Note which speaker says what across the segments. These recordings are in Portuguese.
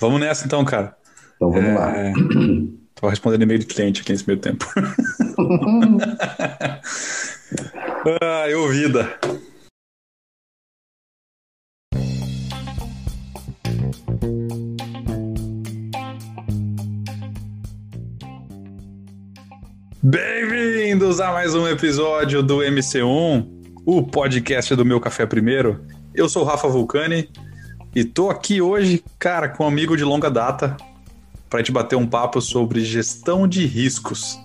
Speaker 1: Vamos nessa então, cara.
Speaker 2: Então vamos é... lá.
Speaker 1: Tô respondendo e-mail de cliente aqui nesse meio tempo. ah, eu vida. Bem-vindos a mais um episódio do MC1, o podcast do Meu Café Primeiro. Eu sou o Rafa Vulcani e tô aqui hoje, cara, com um amigo de longa data, para gente bater um papo sobre gestão de riscos.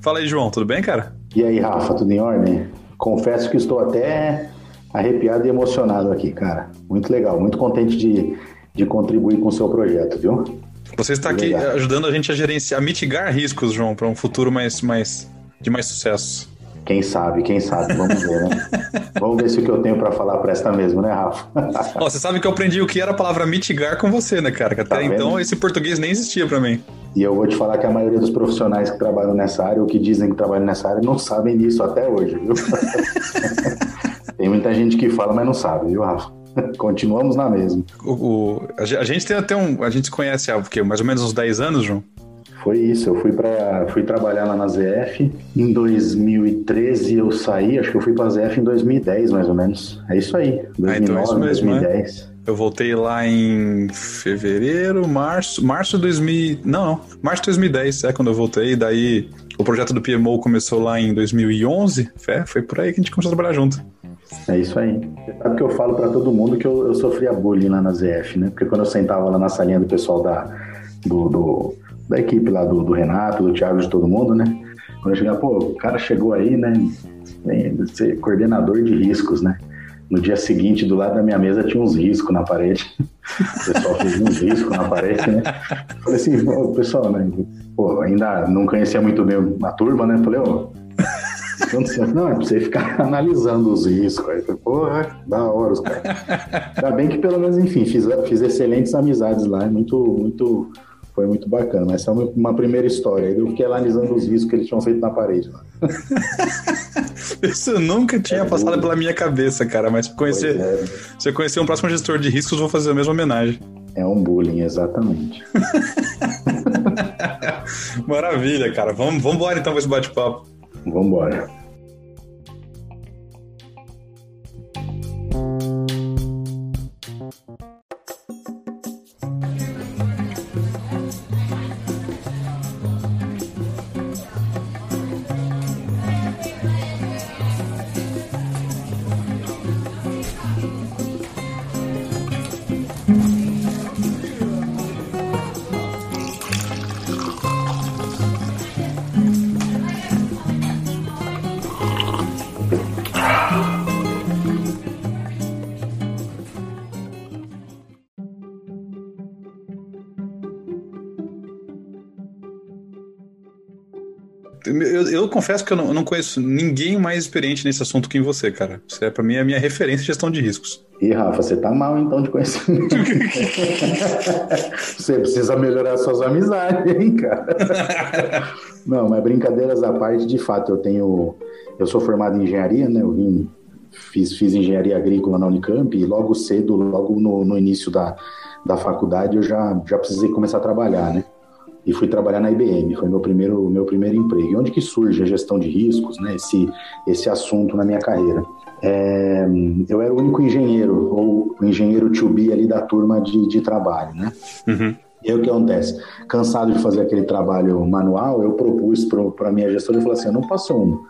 Speaker 1: Fala aí, João, tudo bem, cara?
Speaker 2: E aí, Rafa, tudo em ordem? Confesso que estou até arrepiado e emocionado aqui, cara. Muito legal, muito contente de, de contribuir com o seu projeto, viu?
Speaker 1: Você está aqui ajudando a gente a gerenciar, a mitigar riscos, João, para um futuro mais, mais de mais sucesso.
Speaker 2: Quem sabe, quem sabe, vamos ver, né? vamos ver se o que eu tenho para falar presta mesmo, né, Rafa?
Speaker 1: Ó, você sabe que eu aprendi o que era a palavra mitigar com você, né, cara? Que até tá então esse português nem existia para mim.
Speaker 2: E eu vou te falar que a maioria dos profissionais que trabalham nessa área, ou que dizem que trabalham nessa área, não sabem disso até hoje, viu? tem muita gente que fala, mas não sabe, viu, Rafa? Continuamos na mesma.
Speaker 1: O, o, a gente tem até um. A gente se conhece há o Mais ou menos uns 10 anos, João?
Speaker 2: Foi isso, eu fui para fui trabalhar lá na ZF. Em 2013 eu saí, acho que eu fui para a ZF em 2010 mais ou menos. É isso aí, 2009, ah, então é isso mesmo, 2010.
Speaker 1: Né? Eu voltei lá em fevereiro, março, março de 2000, não, não, março de 2010, é quando eu voltei, daí o projeto do PMO começou lá em 2011, é, foi por aí que a gente começou a trabalhar junto.
Speaker 2: É isso aí. Você sabe que eu falo para todo mundo que eu, eu sofria bullying lá na ZF, né? Porque quando eu sentava lá na salinha do pessoal da, do, do da equipe lá do, do, Renato, do Thiago, de todo mundo, né? Quando eu chegava, pô, o cara chegou aí, né? Ser coordenador de riscos, né? No dia seguinte, do lado da minha mesa, tinha uns riscos na parede. O pessoal fez uns riscos na parede, né? Falei assim, pô, pessoal, né? Pô, ainda não conhecia muito bem a turma, né? Falei, ô, não, é pra você ficar analisando os riscos. Aí, porra, da hora os caras. Ainda bem que pelo menos, enfim, fiz, fiz excelentes amizades lá. É muito, muito foi muito bacana. Mas essa é uma primeira história. Eu fiquei analisando os riscos que eles tinham feito na parede.
Speaker 1: Isso nunca tinha é passado pela minha cabeça, cara. Mas conhecer, é. se eu conhecer um próximo gestor de riscos, vou fazer a mesma homenagem.
Speaker 2: É um bullying, exatamente.
Speaker 1: Maravilha, cara. Vamos, vamos embora então com esse bate-papo.
Speaker 2: Vamos embora.
Speaker 1: Eu, eu, confesso que eu não, eu não, conheço ninguém mais experiente nesse assunto que você, cara. Você é, pra mim, a minha referência em gestão de riscos.
Speaker 2: E Rafa, você tá mal então de conhecimento. você precisa melhorar suas amizades, hein, cara? não, mas brincadeiras à parte, de fato, eu tenho. Eu sou formado em engenharia, né? Eu vim, fiz, fiz engenharia agrícola na Unicamp e logo cedo, logo no, no início da, da faculdade, eu já, já precisei começar a trabalhar, né? E fui trabalhar na IBM, foi meu primeiro meu primeiro emprego. E onde que surge a gestão de riscos, né? Esse esse assunto na minha carreira. É, eu era o único engenheiro ou o engenheiro to be ali da turma de, de trabalho, né? Uhum. E aí o que acontece? Cansado de fazer aquele trabalho manual, eu propus para a minha gestora e falei assim: eu não posso um,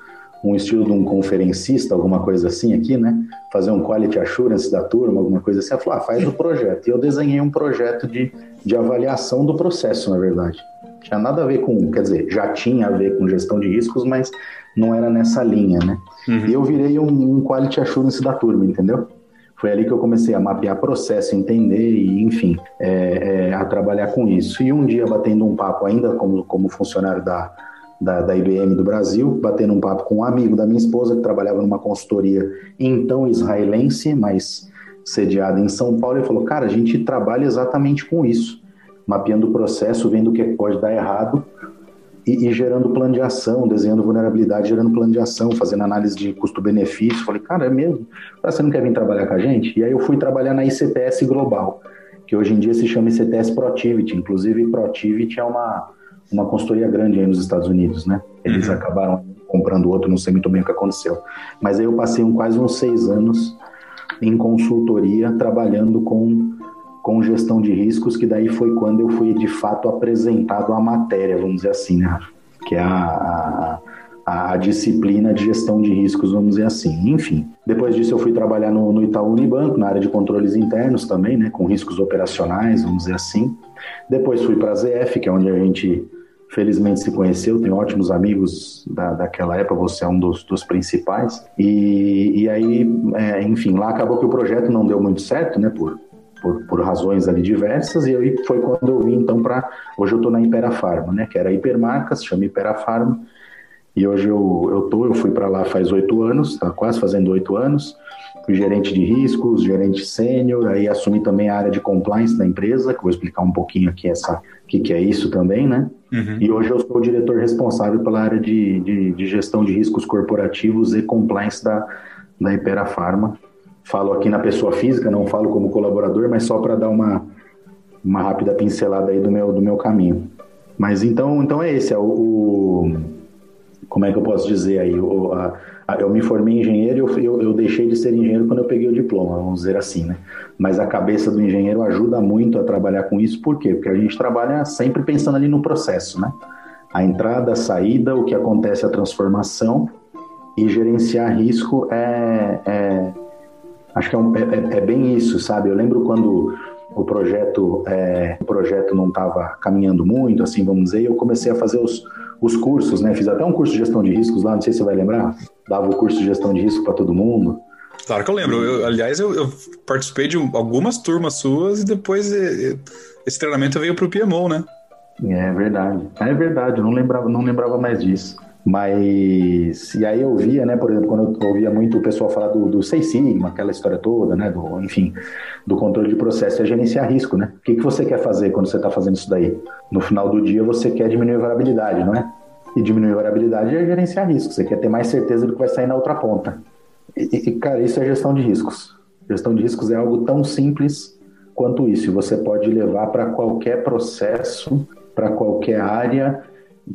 Speaker 2: um estilo de um conferencista, alguma coisa assim aqui, né? Fazer um quality assurance da turma, alguma coisa assim. Ela falou, ah, faz o projeto. E eu desenhei um projeto de, de avaliação do processo, na verdade. Tinha nada a ver com, quer dizer, já tinha a ver com gestão de riscos, mas não era nessa linha, né? Uhum. E eu virei um, um quality assurance da turma, entendeu? Foi ali que eu comecei a mapear processo, entender e, enfim, é, é, a trabalhar com isso. E um dia, batendo um papo ainda como, como funcionário da, da, da, IBM do Brasil, batendo um papo com um amigo da minha esposa que trabalhava numa consultoria então israelense, mas sediada em São Paulo, e falou: Cara, a gente trabalha exatamente com isso, mapeando o processo, vendo o que pode dar errado e, e gerando plano de ação, desenhando vulnerabilidade, gerando plano de ação, fazendo análise de custo-benefício. Falei: Cara, é mesmo? Você não quer vir trabalhar com a gente? E aí eu fui trabalhar na ICTS Global que hoje em dia se chama ICTS Protivity. Inclusive, Protivity é uma, uma consultoria grande aí nos Estados Unidos, né? Eles uhum. acabaram comprando outro, não sei muito bem o que aconteceu. Mas aí eu passei um, quase uns seis anos em consultoria, trabalhando com, com gestão de riscos, que daí foi quando eu fui de fato apresentado a matéria, vamos dizer assim, né? Que é a, a, a disciplina de gestão de riscos, vamos dizer assim. Enfim, depois disso eu fui trabalhar no, no Itaú Unibanco, na área de controles internos também, né? Com riscos operacionais, vamos dizer assim. Depois fui para a ZF, que é onde a gente felizmente se conheceu, tem ótimos amigos da, daquela época, você é um dos, dos principais. E, e aí, é, enfim, lá acabou que o projeto não deu muito certo, né, por, por, por razões ali diversas, e aí foi quando eu vim então para. Hoje eu estou na Impera Pharma, né, que era Hipermarcas, chama Impera Pharma, e hoje eu, eu tô, eu fui para lá faz oito anos, tá quase fazendo oito anos. Fui gerente de riscos, gerente sênior, aí assumi também a área de compliance da empresa, que vou explicar um pouquinho aqui essa que, que é isso também, né? Uhum. E hoje eu sou o diretor responsável pela área de, de, de, gestão de riscos corporativos e compliance da, da Ipera Pharma. Falo aqui na pessoa física, não falo como colaborador, mas só para dar uma, uma rápida pincelada aí do meu, do meu caminho. Mas então, então é esse, é o, o como é que eu posso dizer aí? O, a, a, eu me formei engenheiro e eu, eu, eu, deixei de ser engenheiro quando eu peguei o diploma, vamos dizer assim, né? Mas a cabeça do engenheiro ajuda muito a trabalhar com isso, por quê? Porque a gente trabalha sempre pensando ali no processo, né? A entrada, a saída, o que acontece, a transformação e gerenciar risco é, é acho que é, um, é, é, é bem isso, sabe? Eu lembro quando o projeto, é, o projeto não estava caminhando muito, assim, vamos dizer, e eu comecei a fazer os os cursos, né? Fiz até um curso de gestão de riscos lá, não sei se você vai lembrar. Dava o curso de gestão de risco para todo mundo.
Speaker 1: Claro que eu lembro. Eu, aliás, eu, eu, participei de algumas turmas suas e depois esse treinamento veio para o PMO, né?
Speaker 2: É verdade. É verdade, eu não lembrava, não lembrava mais disso. Mas, e aí eu via, né, por exemplo, quando eu ouvia muito o pessoal falar do, do Seis Sigma, aquela história toda, né, do, enfim, do controle de processo, é gerenciar risco, né? O que, que você quer fazer quando você está fazendo isso daí? No final do dia você quer diminuir a variabilidade, não é? E diminuir a variabilidade é gerenciar risco, você quer ter mais certeza do que vai sair na outra ponta. E, e cara, isso é gestão de riscos. Gestão de riscos é algo tão simples quanto isso, e você pode levar para qualquer processo, para qualquer área,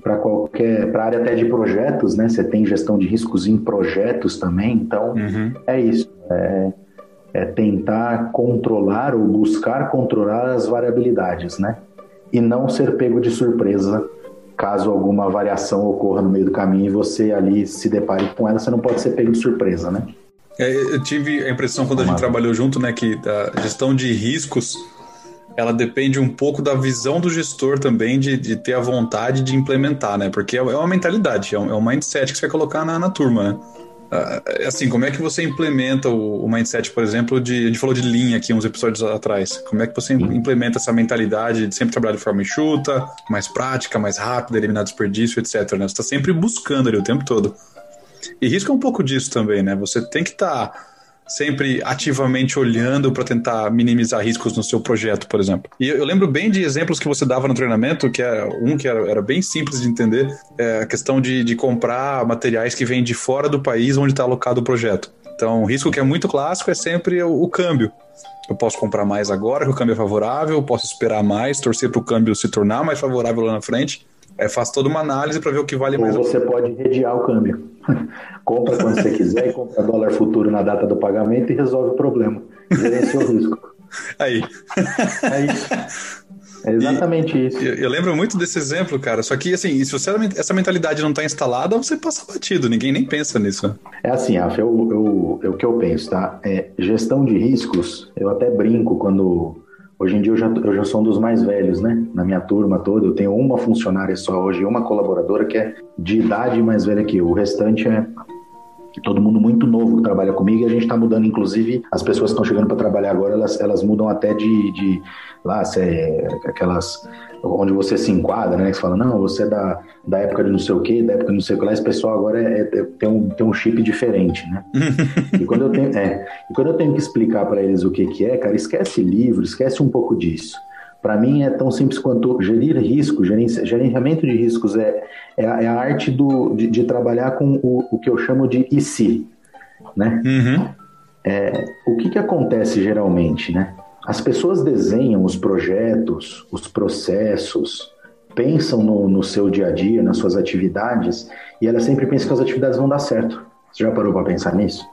Speaker 2: para qualquer para área até de projetos, né? Você tem gestão de riscos em projetos também, então uhum. é isso. É, é, tentar controlar ou buscar controlar as variabilidades, né? E não ser pego de surpresa caso alguma variação ocorra no meio do caminho e você ali se depare com ela, você não pode ser pego de surpresa, né?
Speaker 1: É, eu tive a impressão quando a gente trabalhou junto, né, que a gestão de riscos ela depende um pouco da visão do gestor também de, de ter a vontade de implementar, né? Porque é, é uma mentalidade, é um, é um mindset que você vai colocar na, na turma, né? Uh, assim, como é que você implementa o, o, mindset, por exemplo, de. A gente falou de linha aqui uns episódios atrás. Como é que você implementa essa mentalidade de sempre trabalhar de forma enxuta, mais prática, mais rápida, eliminar desperdício, etc. Né? Você está sempre buscando ali o tempo todo. E risco é um pouco disso também, né? Você tem que estar. Tá sempre ativamente olhando para tentar minimizar riscos no seu projeto, por exemplo. E eu lembro bem de exemplos que você dava no treinamento, que é um que era, era bem simples de entender, é a questão de, de comprar materiais que vêm de fora do país onde está alocado o projeto. Então, o risco que é muito clássico é sempre o, o câmbio. Eu posso comprar mais agora, que o câmbio é favorável, posso esperar mais, torcer para o câmbio se tornar mais favorável lá na frente. É, faz toda uma análise para ver o que vale
Speaker 2: Ou
Speaker 1: mais.
Speaker 2: Ou você pode redear o câmbio. Compra quando você quiser e compra dólar futuro na data do pagamento e resolve o problema. Gerencia o risco.
Speaker 1: Aí.
Speaker 2: É isso. É exatamente e, isso.
Speaker 1: Eu, eu, lembro muito desse exemplo, cara. Só que, assim, se você, essa mentalidade não está instalada, você passa batido. Ninguém nem pensa nisso.
Speaker 2: É assim, Rafa, eu, eu, eu, o que eu penso, tá? É, gestão de riscos, eu até brinco quando Hoje em dia eu já, eu já sou um dos mais velhos, né? Na minha turma toda, eu tenho uma funcionária só hoje, uma colaboradora que é de idade mais velha que eu. O restante é todo mundo muito novo que trabalha comigo e a gente está mudando, inclusive, as pessoas que estão chegando para trabalhar agora, elas, elas mudam até de, de lá, é, aquelas onde você se enquadra, né? Que você fala, não, você é da, da época de não sei o quê, da época de não sei o que lá, esse pessoal agora é, é, tem, um, tem um chip diferente, né? e, quando eu tenho, é, e quando eu tenho que explicar para eles o que, que é, cara, esquece livro, esquece um pouco disso. Para mim é tão simples quanto gerir risco, gerenciamento de riscos é, é, a, é a arte do, de, de, trabalhar com o, o que eu chamo de e se, né? Uhum. É, o que, que acontece geralmente, né? As pessoas desenham os projetos, os processos, pensam no, no seu dia a dia, nas suas atividades, e elas sempre pensam que as atividades vão dar certo. Você já parou para pensar nisso?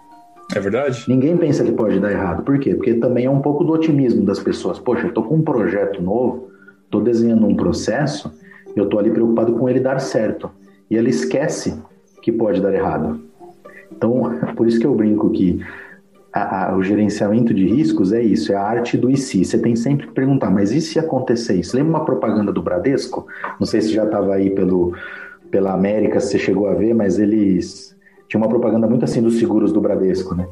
Speaker 1: É verdade?
Speaker 2: Ninguém pensa que pode dar errado. Por quê? Porque também é um pouco do otimismo das pessoas. Poxa, eu tô com um projeto novo, tô desenhando um processo, eu tô ali preocupado com ele dar certo. E ela esquece que pode dar errado. Então, por isso que eu brinco que a, a, o gerenciamento de riscos é isso, é a arte do e se. Você tem sempre que perguntar, mas e se acontecer isso? Lembra uma propaganda do Bradesco? Não sei se já estava aí pelo, pela América, se você chegou a ver, mas eles tinha uma propaganda muito assim dos seguros do Bradesco, né?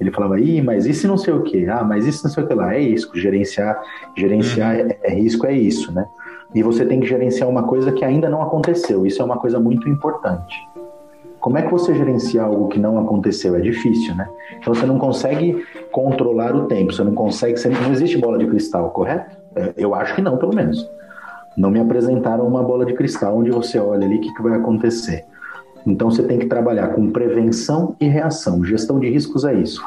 Speaker 2: Ele falava, ih, mas isso não sei o que, ah, mas isso não sei o que lá, é isso, gerenciar, gerenciar uhum. é, é risco, é isso, né? E você tem que gerenciar uma coisa que ainda não aconteceu, isso é uma coisa muito importante. Como é que você gerencia algo que não aconteceu? É difícil, né? Então você não consegue controlar o tempo, você não consegue, você, não existe bola de cristal, correto? É, eu acho que não, pelo menos. Não me apresentaram uma bola de cristal onde você olha ali o que, que vai acontecer. Então você tem que trabalhar com prevenção e reação. Gestão de riscos é isso.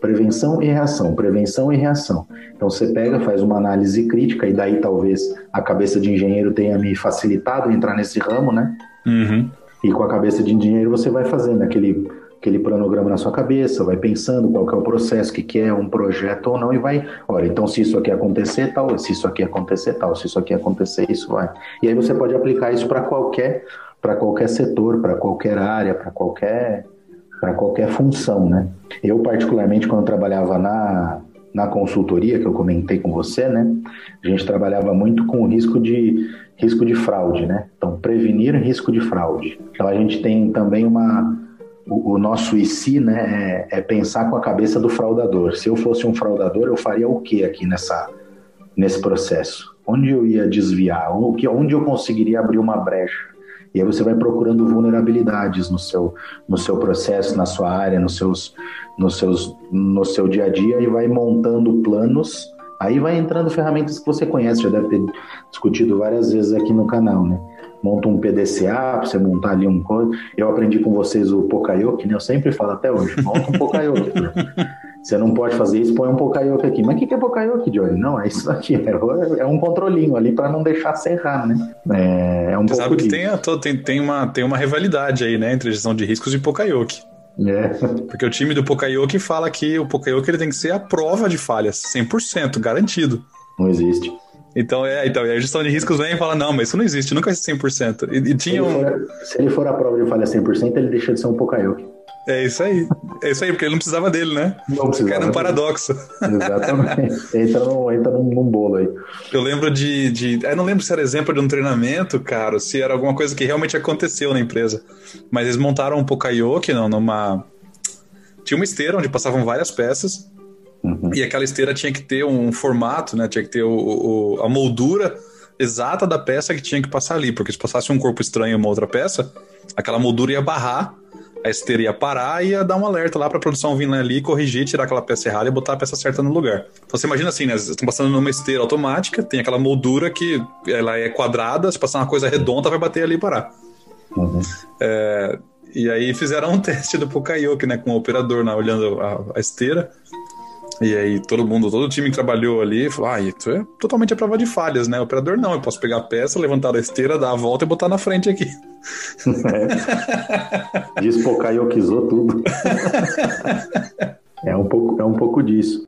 Speaker 2: Prevenção e reação, prevenção e reação. Então você pega, faz uma análise crítica, e daí talvez a cabeça de engenheiro tenha me facilitado entrar nesse ramo, né?
Speaker 1: Uhum.
Speaker 2: E com a cabeça de engenheiro você vai fazendo aquele, aquele cronograma na sua cabeça, vai pensando qual que é o processo, o que, que é um projeto ou não, e vai, olha, então se isso aqui acontecer, tal, se isso aqui acontecer, tal, se isso aqui acontecer, isso vai. E aí você pode aplicar isso para qualquer para qualquer setor, para qualquer área, para qualquer para qualquer função, né? Eu particularmente quando trabalhava na na consultoria que eu comentei com você, né? A gente trabalhava muito com risco de risco de fraude, né? Então prevenir risco de fraude. Então a gente tem também uma o, o nosso IC, né, é, é, pensar com a cabeça do fraudador. Se eu fosse um fraudador, eu faria o que aqui nessa nesse processo? Onde eu ia desviar? Onde eu conseguiria abrir uma brecha? E aí você vai procurando vulnerabilidades no seu, no seu processo, na sua área, nos seus, nos seus, no seu dia a dia e vai montando planos. Aí vai entrando ferramentas que você conhece, já deve ter discutido várias vezes aqui no canal, né? Monta um PDCA para você montar ali um código. Eu aprendi com vocês o Pokayoke, né? Eu sempre falo até hoje, monta um Pokayoke. Você não pode fazer isso, põe um Pokayoke aqui. Mas o que, que é Pokayoke, Johnny? Não, é isso aqui. É, é um controlinho ali para não deixar serrar, né? É, é um
Speaker 1: Você sabe que tem, tem, tem, uma, tem uma rivalidade aí, né? Entre gestão de riscos e Pokayoke.
Speaker 2: É.
Speaker 1: Porque o time do Pokayoke fala que o Pokayoke ele tem que ser a prova de falhas, 100%, garantido.
Speaker 2: Não existe.
Speaker 1: Então, é, então, a gestão de riscos vem e fala, não, mas isso não existe, nunca ser 100%. E, e tinha se, ele
Speaker 2: for, se ele for a prova de falha 100%, ele deixa de ser um Pokayoke.
Speaker 1: É isso aí. É isso aí, porque ele não precisava dele, né?
Speaker 2: Não precisava.
Speaker 1: Era um paradoxo.
Speaker 2: Exatamente. Entra, no, entra num, num bolo aí.
Speaker 1: Eu lembro de, de. Eu não lembro se era exemplo de um treinamento, cara, se era alguma coisa que realmente aconteceu na empresa. Mas eles montaram um Pokayoke não, numa. Tinha uma esteira onde passavam várias peças. Uhum. E aquela esteira tinha que ter um formato, né? Tinha que ter o, o, a moldura exata da peça que tinha que passar ali. Porque se passasse um corpo estranho em uma outra peça, aquela moldura ia barrar a esteira ia parar e ia dar um alerta lá para a produção vir ali, corrigir, tirar aquela peça errada e botar a peça certa no lugar. Então você imagina assim, né? Vocês estão passando numa esteira automática, tem aquela moldura que ela é quadrada, se passar uma coisa redonda, vai bater ali e parar.
Speaker 2: Uhum.
Speaker 1: É, e aí fizeram um teste do Pokayoke, né? Com o operador né, olhando a, a esteira. E aí todo mundo, todo o time que trabalhou ali falou: ah, isso é totalmente a prova de falhas, né? O operador não, eu posso pegar a peça, levantar a esteira, dar a volta e botar na frente aqui.
Speaker 2: É. Despocaiokizou tudo. é, um pouco, é um pouco disso.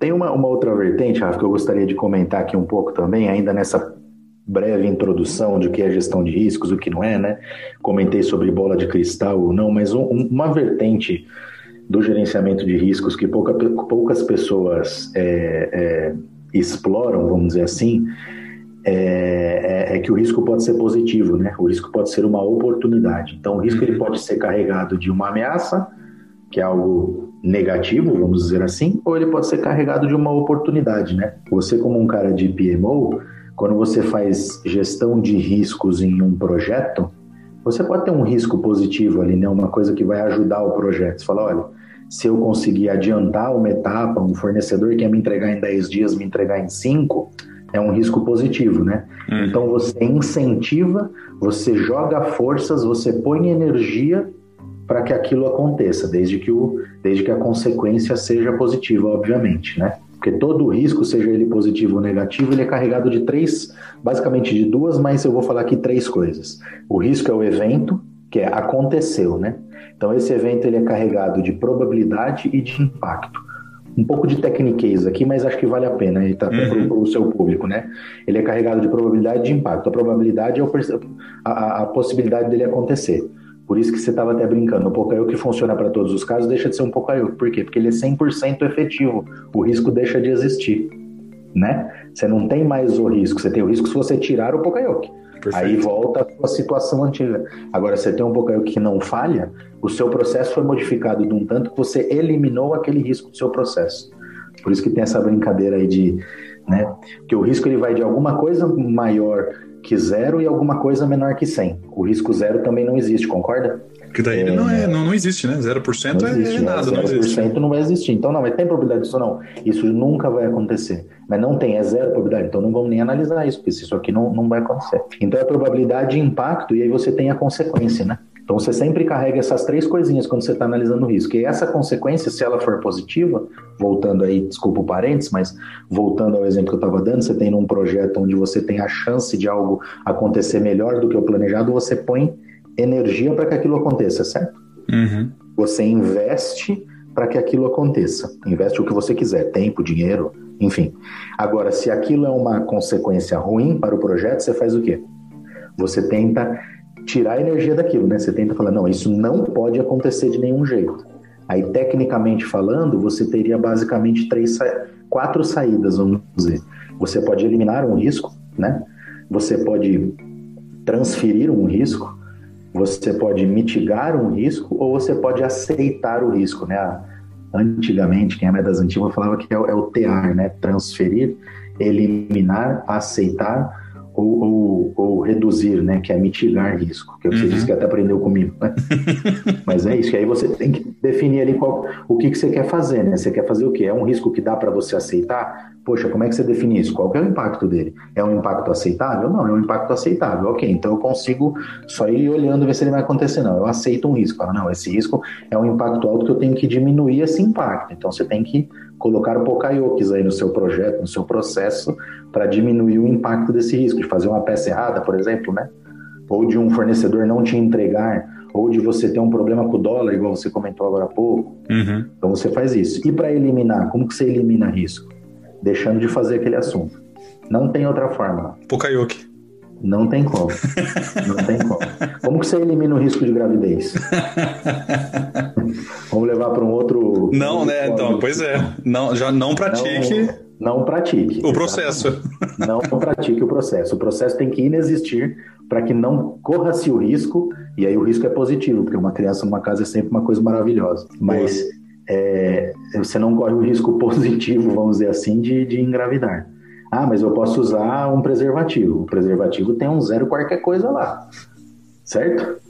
Speaker 2: Tem uma, uma outra vertente, Rafa, que eu gostaria de comentar aqui um pouco também, ainda nessa breve introdução de o que é gestão de riscos, o que não é, né? Comentei sobre bola de cristal ou não, mas um, uma vertente do gerenciamento de riscos que pouca, poucas pessoas é, é, exploram, vamos dizer assim, é, é, é, que o risco pode ser positivo, né? O risco pode ser uma oportunidade. Então, o risco ele uhum. pode ser carregado de uma ameaça, que é algo negativo, vamos dizer assim, ou ele pode ser carregado de uma oportunidade, né? Você como um cara de PMO, quando você faz gestão de riscos em um projeto, você pode ter um risco positivo ali, né? Uma coisa que vai ajudar o projeto. Você fala, olha, se eu conseguir adiantar uma etapa, um fornecedor que ia me entregar em 10 dias, me entregar em 5, é um risco positivo, né? Uhum. Então você incentiva, você joga forças, você põe energia para que aquilo aconteça, desde que, o, desde que a consequência seja positiva, obviamente, né? Porque todo risco, seja ele positivo ou negativo, ele é carregado de três, basicamente de duas, mas eu vou falar aqui três coisas. O risco é o evento, que é aconteceu, né? Então esse evento ele é carregado de probabilidade e de impacto um pouco de tecniquez aqui, mas acho que vale a pena tá, uhum. para o seu público, né? Ele é carregado de probabilidade de impacto. A probabilidade é a, a, possibilidade dele acontecer. Por isso que você estava até brincando. O Pocayo que funciona para todos os casos deixa de ser um Pocayo. Por quê? Porque ele é 100% efetivo. O risco deixa de existir, né? Você não tem mais o risco. Você tem o risco se você tirar o. Perfeito. Aí volta a sua situação antiga. Agora, você tem um Pocayo que não falha, o seu processo foi modificado de um tanto que você eliminou aquele risco do seu processo. Por isso que tem essa brincadeira aí de, né? Que o risco ele vai de alguma coisa maior que zero e alguma coisa menor que 100. O risco zero também não existe, concorda?
Speaker 1: Que daí ele não, é, não, não existe, né? 0% não é existe, é, nada,
Speaker 2: não existe. 0% não vai existir. Então, não, mas tem probabilidade disso não. Isso nunca vai acontecer. Mas não tem, é zero probabilidade. Então, não vamos nem analisar isso, porque isso aqui não, não vai acontecer. Então, é probabilidade de impacto e aí você tem a consequência, né? Então você sempre carrega essas três coisinhas quando você está analisando o risco. E essa consequência, se ela for positiva, voltando aí, desculpa o parênteses, mas voltando ao exemplo que eu estava dando, você tem num projeto onde você tem a chance de algo acontecer melhor do que o planejado, você põe energia para que aquilo aconteça, certo? Uhum. Você investe para que aquilo aconteça. Investe o que você quiser, tempo, dinheiro, enfim. Agora, se aquilo é uma consequência ruim para o projeto, você faz o quê? Você tenta tirar a energia daquilo, né? Você tenta falar, não, isso não pode acontecer de nenhum jeito. Aí, tecnicamente falando, você teria basicamente três, quatro saídas, vamos dizer. Você pode eliminar um risco, né? Você pode transferir um risco, você pode mitigar um risco ou você pode aceitar o risco, né? Antigamente, quem é das antigas falava que é o, é o TEAR, né? Transferir, eliminar, aceitar ou, ou, ou, reduzir, né? Que é mitigar risco, que você uhum. disse que até aprendeu comigo, né? Mas é isso, que aí você tem que definir ali qual, o que, que você quer fazer, né? Você quer fazer o quê? É um risco que dá para você aceitar? Poxa, como é que você define isso? Qual é o impacto dele? É um impacto aceitável? Não, é um impacto aceitável. Ok, então eu consigo só ir olhando ver se ele vai acontecer. Não, eu aceito um risco. não, esse risco é um impacto alto que eu tenho que diminuir esse impacto. Então você tem que colocar o Pokayokis aí no seu projeto, no seu processo, para diminuir o impacto desse risco, de fazer uma peça errada, por exemplo, né? Ou de um fornecedor não te entregar, ou de você ter um problema com o dólar, igual você comentou agora há pouco. Uhum. Então você faz isso. E para eliminar, como que você elimina risco? Deixando de fazer aquele assunto. Não tem outra forma.
Speaker 1: Pokayoki.
Speaker 2: Não tem como. Não tem como. Como que você elimina o risco de gravidez? Vamos levar para um outro.
Speaker 1: Não, né? Então, pois é. Não, já não pratique.
Speaker 2: Não, não pratique.
Speaker 1: O processo.
Speaker 2: Não pratique o processo. O processo tem que inexistir para que não corra-se o risco, e aí o risco é positivo, porque uma criança numa casa é sempre uma coisa maravilhosa. Mas é, você não corre o risco positivo, vamos dizer assim, de, de engravidar. Ah, mas eu posso usar um preservativo. O preservativo tem um zero qualquer coisa lá, certo?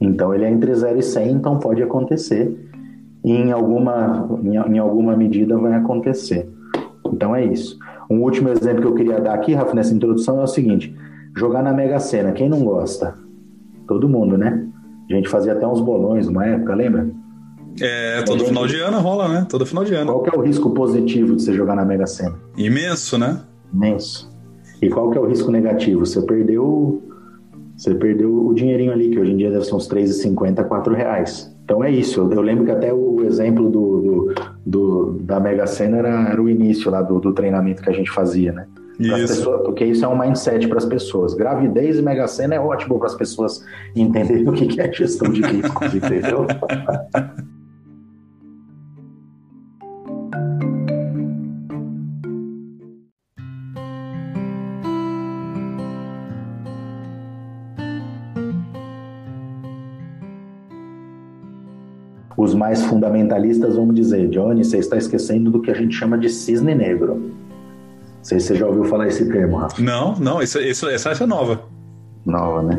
Speaker 2: Então ele é entre 0 e 100, então pode acontecer. E em alguma, em, alguma medida vai acontecer. Então é isso. Um último exemplo que eu queria dar aqui, Rafa, nessa introdução é o seguinte: jogar na Mega Sena. Quem não gosta? Todo mundo, né? A gente fazia até uns bolões uma época, lembra?
Speaker 1: É, todo final de ano rola, né? Todo final de ano.
Speaker 2: Qual que é o risco positivo de você jogar na Mega Sena?
Speaker 1: Imenso, né?
Speaker 2: Imenso. E qual que é o risco negativo? Você perdeu você perdeu o dinheirinho ali, que hoje em dia deve ser uns 3,50, 4 reais. Então é isso. Eu, lembro que até o exemplo do, do, do da Mega Sena era, era, o início lá do, do, treinamento que a gente fazia, né? Isso. Pessoas, porque isso é um mindset para as pessoas. Gravidez e Mega Sena é ótimo para as pessoas entenderem o que é gestão de riscos, entendeu? mais fundamentalistas vão dizer, Johnny, você está esquecendo do que a gente chama de cisne negro. Não sei se você já ouviu falar esse termo, Rafa.
Speaker 1: Não, não, isso, isso, essa é nova.
Speaker 2: Nova, né?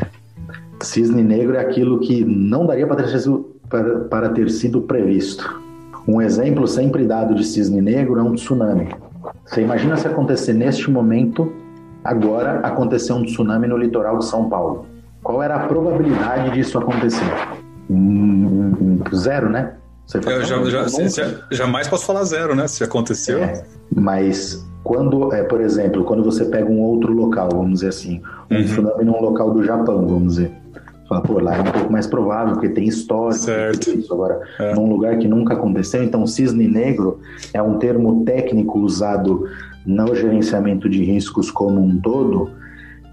Speaker 2: Cisne negro é aquilo que não daria para ter, sido, para, para ter sido previsto. Um exemplo sempre dado de cisne negro é um tsunami. Você imagina se acontecer neste momento Agora aconteceu um tsunami no litoral de São Paulo. Qual era a probabilidade disso acontecer? Zero, né?
Speaker 1: Você eu já, já, já, jamais posso falar zero, né? Se aconteceu.
Speaker 2: É, mas quando, é, por exemplo, quando você pega um outro local, vamos dizer assim, um uhum. tsunami num local do Japão, vamos dizer. Fala, pô, lá é um pouco mais provável, porque tem história.
Speaker 1: Certo.
Speaker 2: Isso. Agora, é. num lugar que nunca aconteceu, então cisne negro é um termo técnico usado no gerenciamento de riscos como um todo,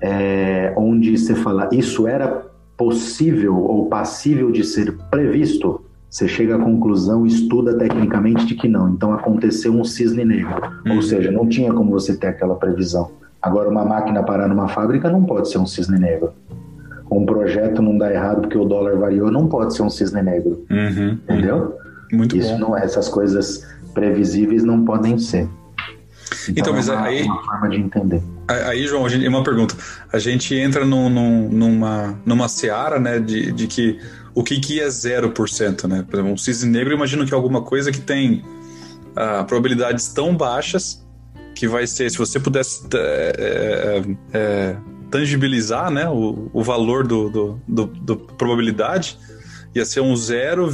Speaker 2: é, onde você fala, isso era possível ou passível de ser previsto, você chega à conclusão, estuda tecnicamente de que não. Então aconteceu um cisne negro. Ou uhum. seja, não tinha como você ter aquela previsão. Agora, uma máquina parar numa fábrica não pode ser um cisne negro. Um projeto não dá errado porque o dólar variou, não pode ser um cisne negro.
Speaker 1: Uhum.
Speaker 2: Entendeu?
Speaker 1: Muito
Speaker 2: Isso
Speaker 1: bom.
Speaker 2: não é, essas coisas previsíveis não podem ser.
Speaker 1: Então, então mas
Speaker 2: é uma,
Speaker 1: aí.
Speaker 2: Uma forma de entender.
Speaker 1: Aí, João, gente, uma pergunta. A gente entra num, num, numa, numa seara, né, de, de que o que, que é 0%, né? Por exemplo, um cisne negro, eu imagino que é alguma coisa que tem ah, probabilidades tão baixas que vai ser, se você pudesse é, é, é, tangibilizar né, o, o valor do, do, do, do, probabilidade, ia ser um 0,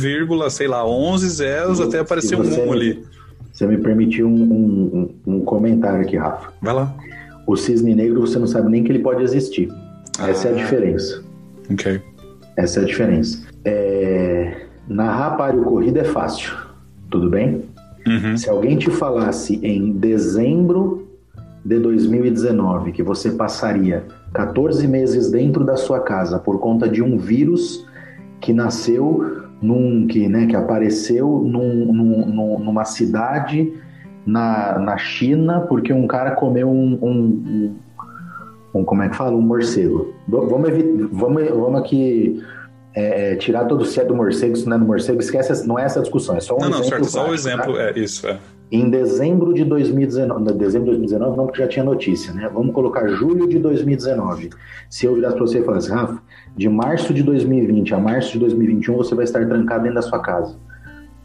Speaker 1: sei lá, 11 zeros até aparecer um 1 ali.
Speaker 2: Você me permitiu um, um, um, comentário aqui, Rafa.
Speaker 1: Vai lá.
Speaker 2: O cisne negro, você não sabe nem que ele pode existir. Essa ah, é a diferença.
Speaker 1: Ok.
Speaker 2: Essa é a diferença. É... Narrar páreo corrida é fácil, tudo bem?
Speaker 1: Uhum.
Speaker 2: Se alguém te falasse em dezembro de 2019 que você passaria 14 meses dentro da sua casa por conta de um vírus que nasceu num que, né, que apareceu num, num, numa cidade na, na China porque um cara comeu um, um, um, um como é que fala um morcego. Vamos, vamos, vamos aqui é, é, tirar todo o se é do morcego, se não é do morcego, esquece, não é essa discussão, é só um
Speaker 1: não,
Speaker 2: exemplo.
Speaker 1: Não, certo,
Speaker 2: só
Speaker 1: o exemplo, tá? é isso, é.
Speaker 2: Em dezembro de 2019, dezembro de 2019 não, porque já tinha notícia, né? Vamos colocar julho de 2019. Se eu virasse para você e falasse, Rafa, de março de 2020 a março de 2021 você vai estar trancado dentro da sua casa.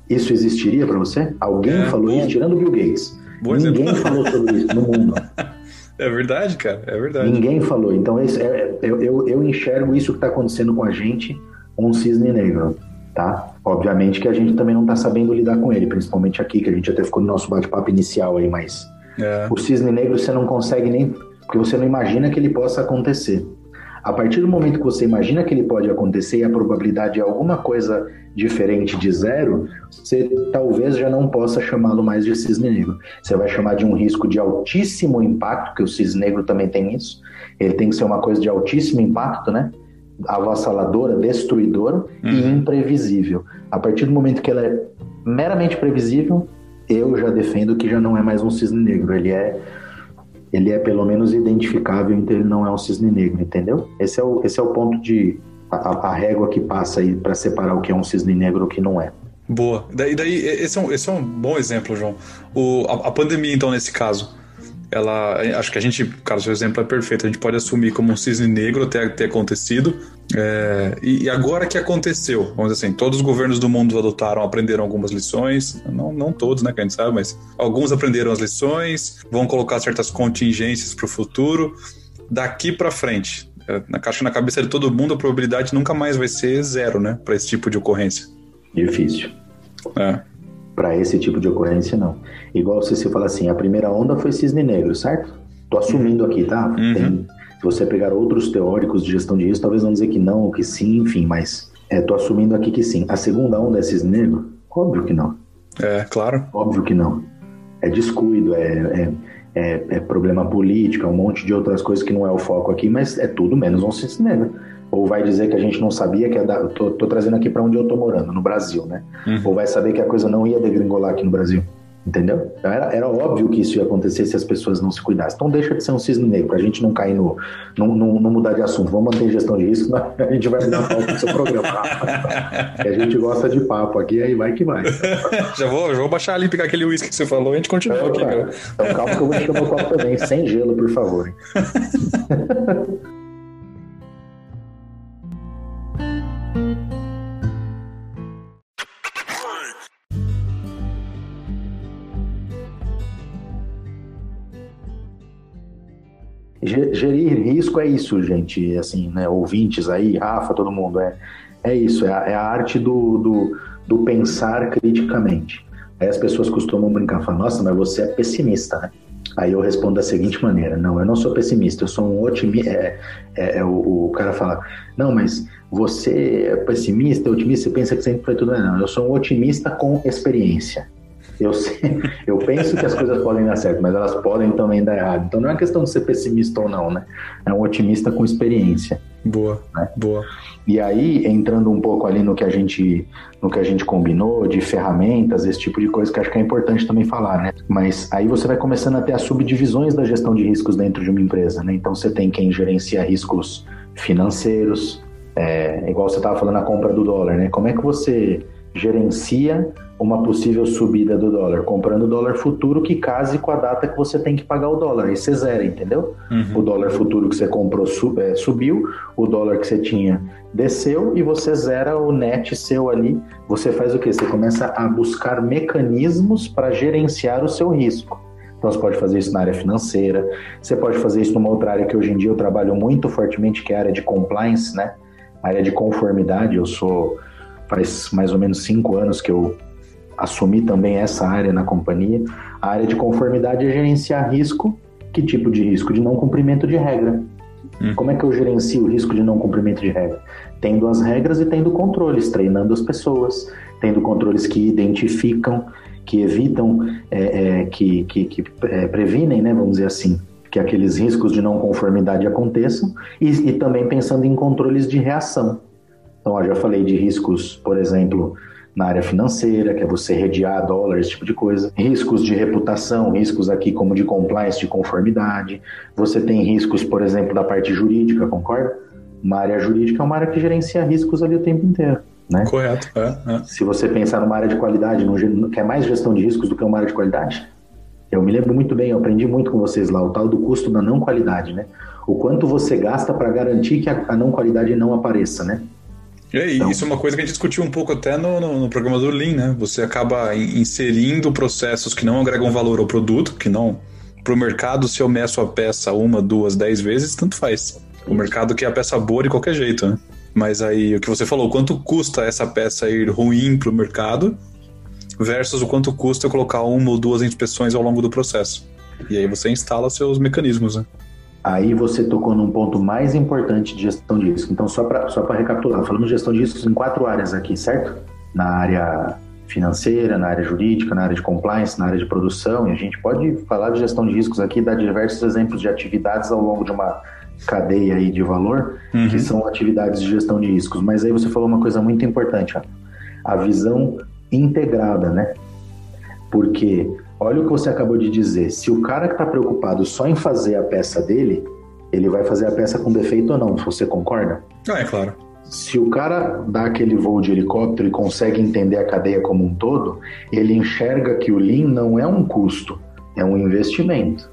Speaker 2: Isso existiria para você? Alguém é, falou bom. isso, tirando o Bill Gates. Ninguém exemplo. falou sobre isso no mundo.
Speaker 1: É verdade, cara, é verdade.
Speaker 2: Ninguém falou. Então, esse é, eu, eu, eu enxergo isso que está acontecendo com a gente um cisne negro, tá? Obviamente que a gente também não está sabendo lidar com ele, principalmente aqui, que a gente até ficou no nosso bate-papo inicial aí, mas é. o cisne negro você não consegue nem. porque você não imagina que ele possa acontecer. A partir do momento que você imagina que ele pode acontecer e a probabilidade é alguma coisa diferente de zero, você talvez já não possa chamá-lo mais de cisne negro. Você vai chamar de um risco de altíssimo impacto, que o cisne negro também tem isso. Ele tem que ser uma coisa de altíssimo impacto, né? avassaladora, destruidora uhum. e imprevisível. A partir do momento que ela é meramente previsível, eu já defendo que já não é mais um cisne negro. Ele é, ele é pelo menos identificável, então ele não é um cisne negro, entendeu? Esse é o, esse é o ponto de a, a régua que passa aí para separar o que é um cisne negro e o que não é.
Speaker 1: Boa. Daí, daí esse, é um, esse é um bom exemplo, João. O, a, a pandemia, então, nesse caso ela acho que a gente, cara, seu exemplo é perfeito. A gente pode assumir como um cisne negro até ter acontecido. É, e, agora que aconteceu, vamos dizer assim, todos os governos do mundo adotaram, aprenderam algumas lições. Não, não todos, né, que a gente sabe, mas alguns aprenderam as lições, vão colocar certas contingências para o futuro. Daqui para frente, é, na caixa na cabeça de todo mundo, a probabilidade nunca mais vai ser zero, né, para esse tipo de ocorrência.
Speaker 2: Difícil.
Speaker 1: É
Speaker 2: para esse tipo de ocorrência, não. Igual se você fala assim, a primeira onda foi cisne negro, certo? Tô assumindo aqui, tá?
Speaker 1: Uhum. Tem,
Speaker 2: se você pegar outros teóricos de gestão de risco, talvez vão dizer que não, ou que sim, enfim, mas é, tô assumindo aqui que sim. A segunda onda é cisne negro? Óbvio que não.
Speaker 1: É, claro.
Speaker 2: Óbvio que não. É descuido, é, é, é, é problema político, é um monte de outras coisas que não é o foco aqui, mas é tudo menos um cisne negro ou vai dizer que a gente não sabia que é da, tô, tô trazendo aqui para onde eu tô morando, no Brasil, né?
Speaker 1: Uhum.
Speaker 2: Ou vai saber que a coisa não ia degringolar aqui no Brasil. Entendeu? Então era, era óbvio que isso ia acontecer se as pessoas não se cuidassem. Então deixa de ser um cisne negro, pra gente não cair no. não, não, não mudar de assunto. Vamos manter gestão de risco, a gente vai mudar a pauta do seu programa. que a gente gosta de papo aqui, aí vai que vai.
Speaker 1: já, vou, já vou baixar ali, pegar aqui que você falou e a gente continua é, aqui.
Speaker 2: Tá. Então calma que eu vou encher meu copo também, sem gelo, por favor. Gerir risco é isso, gente. Assim, né? Ouvintes aí, Rafa, todo mundo. É, é isso, é a, é a arte do, do, do, pensar criticamente. Aí as pessoas costumam brincar, falar, nossa, mas você é pessimista, né? Aí eu respondo da seguinte maneira: não, eu não sou pessimista, eu sou um otimista. É, é, é o, o, cara fala, não, mas você é pessimista, otimista, você pensa que sempre foi tudo. Não, eu sou um otimista com experiência. Eu, eu penso que as coisas podem dar certo, mas elas podem também dar errado. Então não é questão de ser pessimista ou não, né? É um otimista com experiência.
Speaker 1: Boa, né? boa.
Speaker 2: E aí, entrando um pouco ali no que a gente no que a gente combinou, de ferramentas, esse tipo de coisa que acho que é importante também falar, né? Mas aí você vai começando a ter as subdivisões da gestão de riscos dentro de uma empresa, né? Então você tem quem gerencia riscos financeiros, é, igual você estava falando a compra do dólar, né? Como é que você gerencia uma possível subida do dólar, comprando dólar futuro que case com a data que você tem que pagar o dólar. Aí você zera, entendeu? Uhum. O dólar futuro que você comprou sub, é, subiu, o dólar que você tinha desceu e você zera o net seu ali. Você faz o que? Você começa a buscar mecanismos para gerenciar o seu risco. Então você pode fazer isso na área financeira, você pode fazer isso numa outra área que hoje em dia eu trabalho muito fortemente, que é a área de compliance, né? A área de conformidade. Eu sou faz mais ou menos cinco anos que eu assumi também essa área na companhia. A área de conformidade é gerenciar risco. Que tipo de risco? De não cumprimento de regra. Hum. Como é que eu gerencio o risco de não cumprimento de regra? Tendo as regras e tendo controles, treinando as pessoas, tendo controles que identificam, que evitam, é, é, que, que, que é, previnem, né, vamos dizer assim, que aqueles riscos de não conformidade aconteçam, e, e também pensando em controles de reação. Então, ó, já falei de riscos, por exemplo, na área financeira, que é você redear dólares, esse tipo de coisa. Riscos de reputação, riscos aqui como de compliance, de conformidade. Você tem riscos, por exemplo, da parte jurídica, concorda? Uma área jurídica é uma área que gerencia riscos ali o tempo inteiro. Né?
Speaker 1: Correto. É, é.
Speaker 2: Se você pensar numa área de qualidade, no, quer mais gestão de riscos do que uma área de qualidade? Eu me lembro muito bem, eu aprendi muito com vocês lá, o tal do custo da não qualidade, né? O quanto você gasta para garantir que a, a não qualidade não apareça, né?
Speaker 1: E então, isso é uma coisa que a gente discutiu um pouco até no, no, no, programa do Lean, né? Você acaba inserindo processos que não agregam valor ao produto, que não. Para o mercado, se eu meço a peça uma, duas, dez vezes, tanto faz. O mercado quer a peça boa de qualquer jeito, né? Mas aí, o que você falou, quanto custa essa peça ir ruim para o mercado versus o quanto custa eu colocar uma ou duas inspeções ao longo do processo. E aí você instala seus mecanismos, né?
Speaker 2: Aí você tocou num ponto mais importante de gestão de risco. Então, só para só recapitular, falamos de gestão de riscos em quatro áreas aqui, certo? Na área financeira, na área jurídica, na área de compliance, na área de produção, e a gente pode falar de gestão de riscos aqui, dar diversos exemplos de atividades ao longo de uma cadeia aí de valor, uhum. que são atividades de gestão de riscos. Mas aí você falou uma coisa muito importante, ó, a visão integrada, né? Porque olha o que você acabou de dizer. Se o cara que está preocupado só em fazer a peça dele, ele vai fazer a peça com defeito ou não? Você concorda?
Speaker 1: Ah, é claro.
Speaker 2: Se o cara dá aquele voo de helicóptero e consegue entender a cadeia como um todo, ele enxerga que o Lean não é um custo, é um investimento.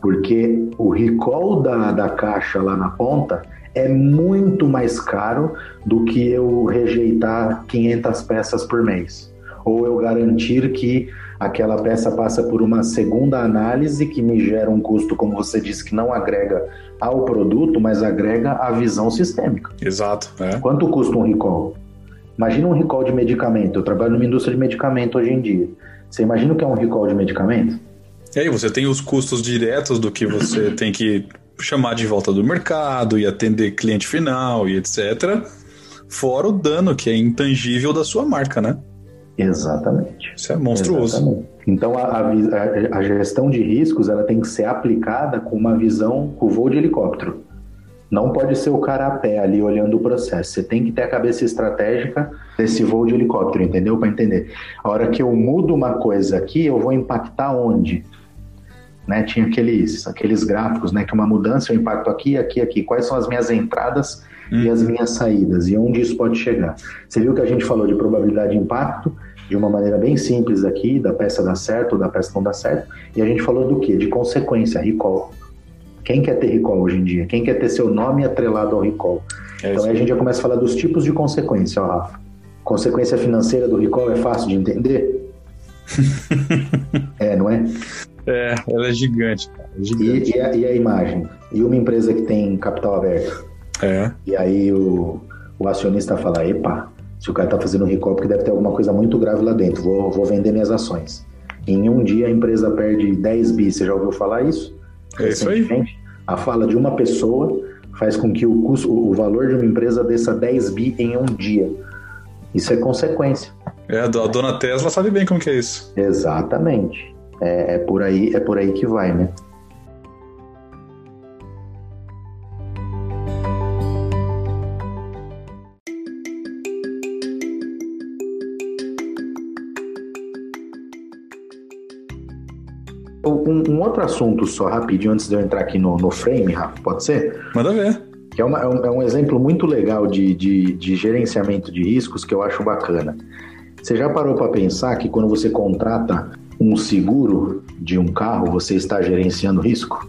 Speaker 2: Porque o recall da, da caixa lá na ponta é muito mais caro do que eu rejeitar 500 peças por mês. Ou eu garantir que aquela peça passa por uma segunda análise que me gera um custo, como você disse, que não agrega ao produto, mas agrega à visão sistêmica.
Speaker 1: Exato.
Speaker 2: É. Quanto custa um recall? Imagina um recall de medicamento. Eu trabalho numa indústria de medicamento hoje em dia. Você imagina o que é um recall de medicamento?
Speaker 1: E aí você tem os custos diretos do que você tem que chamar de volta do mercado e atender cliente final e etc. Fora o dano que é intangível da sua marca, né?
Speaker 2: Exatamente.
Speaker 1: Isso é monstruoso. Exatamente.
Speaker 2: Então a, a, a, gestão de riscos ela tem que ser aplicada com uma visão com voo de helicóptero. Não pode ser o cara a pé ali olhando o processo. Você tem que ter a cabeça estratégica desse voo de helicóptero, entendeu? Para entender. A hora que eu mudo uma coisa aqui, eu vou impactar onde? Né? Tinha aqueles, aqueles gráficos, né? Que uma mudança eu impacto aqui, aqui, aqui. Quais são as minhas entradas hum. e as minhas saídas? E onde isso pode chegar? Você viu que a gente falou de probabilidade de impacto de uma maneira bem simples aqui, da peça dar certo ou da peça não dar certo. E a gente falou do quê? De consequência, recall. Quem quer ter recall hoje em dia? Quem quer ter seu nome atrelado ao recall? É então aí a gente já começa a falar dos tipos de consequência, ó, Rafa. Consequência financeira do recall é fácil de entender? é, não é?
Speaker 1: É, ela é gigante, cara. É gigante.
Speaker 2: E, e, a, e, a, imagem? E uma empresa que tem capital aberto?
Speaker 1: É.
Speaker 2: E aí o, o acionista fala: epa, se o cara tá fazendo recall, porque deve ter alguma coisa muito grave lá dentro, vou, vou vender minhas ações. Em um dia a empresa perde 10 bi, você já ouviu falar isso?
Speaker 1: É isso aí.
Speaker 2: A fala de uma pessoa faz com que o, custo, o valor de uma empresa desça 10 bi em um dia. Isso é consequência.
Speaker 1: É, a dona Tesla sabe bem como que é isso.
Speaker 2: Exatamente. É, é, por aí, é por aí que vai, né? Outro assunto só rapidinho antes de eu entrar aqui no, no frame, Rafa, pode ser?
Speaker 1: Manda ver.
Speaker 2: Que é, uma, é, um, é um exemplo muito legal de, de, de gerenciamento de riscos que eu acho bacana. Você já parou para pensar que quando você contrata um seguro de um carro, você está gerenciando risco?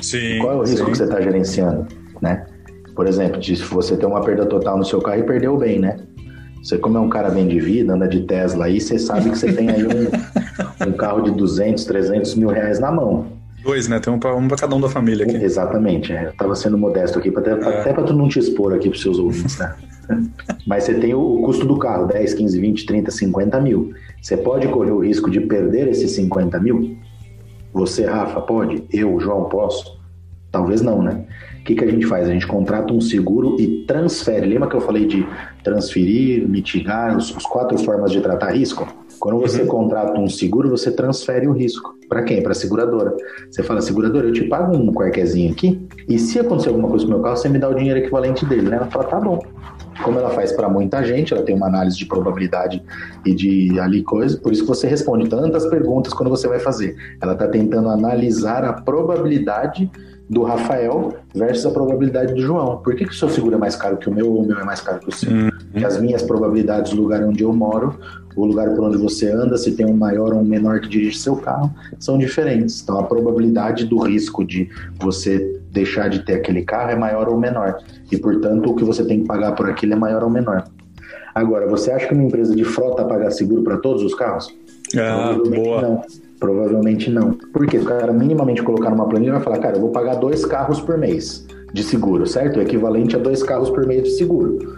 Speaker 1: Sim.
Speaker 2: Qual é o risco
Speaker 1: sim.
Speaker 2: que você está gerenciando, né? Por exemplo, se você tem uma perda total no seu carro e perdeu bem, né? Você, como é um cara bem de vida, anda de Tesla aí, você sabe que você tem aí um, um carro de 200, 300 mil reais na mão.
Speaker 1: Dois, né? Tem um para um cada um da família aqui.
Speaker 2: Exatamente. É. Eu tava sendo modesto aqui, até, é. até para tu não te expor aqui pros seus ouvintes, né? Mas você tem o custo do carro, 10, 15, 20, 30, 50 mil. Você pode correr o risco de perder esses 50 mil? Você, Rafa, pode? Eu, João, posso? Talvez não, né? O que, que a gente faz? A gente contrata um seguro e transfere. Lembra que eu falei de transferir, mitigar, os, os quatro formas de tratar risco? Quando você uhum. contrata um seguro, você transfere o risco. Para quem? Para a seguradora. Você fala, seguradora, eu te pago um quarquezinho aqui, e se acontecer alguma coisa com o meu carro, você me dá o dinheiro equivalente dele, né? Ela fala, tá bom. Como ela faz para muita gente, ela tem uma análise de probabilidade e de ali coisa, por isso que você responde tantas perguntas quando você vai fazer. Ela está tentando analisar a probabilidade do Rafael versus a probabilidade do João. Por que, que o seu seguro é mais caro que o meu ou o meu é mais caro que o seu? Uhum. Porque as minhas probabilidades do lugar onde eu moro, o lugar por onde você anda, se tem um maior ou um menor que dirige seu carro, são diferentes. Então a probabilidade do risco de você deixar de ter aquele carro é maior ou menor. E portanto o que você tem que pagar por aquilo é maior ou menor. Agora, você acha que uma empresa de frota paga seguro para todos os carros?
Speaker 1: Ah, boa.
Speaker 2: Não. Provavelmente não. Porque o cara minimamente colocar numa planilha vai falar, cara, eu vou pagar dois carros por mês de seguro, certo? O equivalente a dois carros por mês de seguro.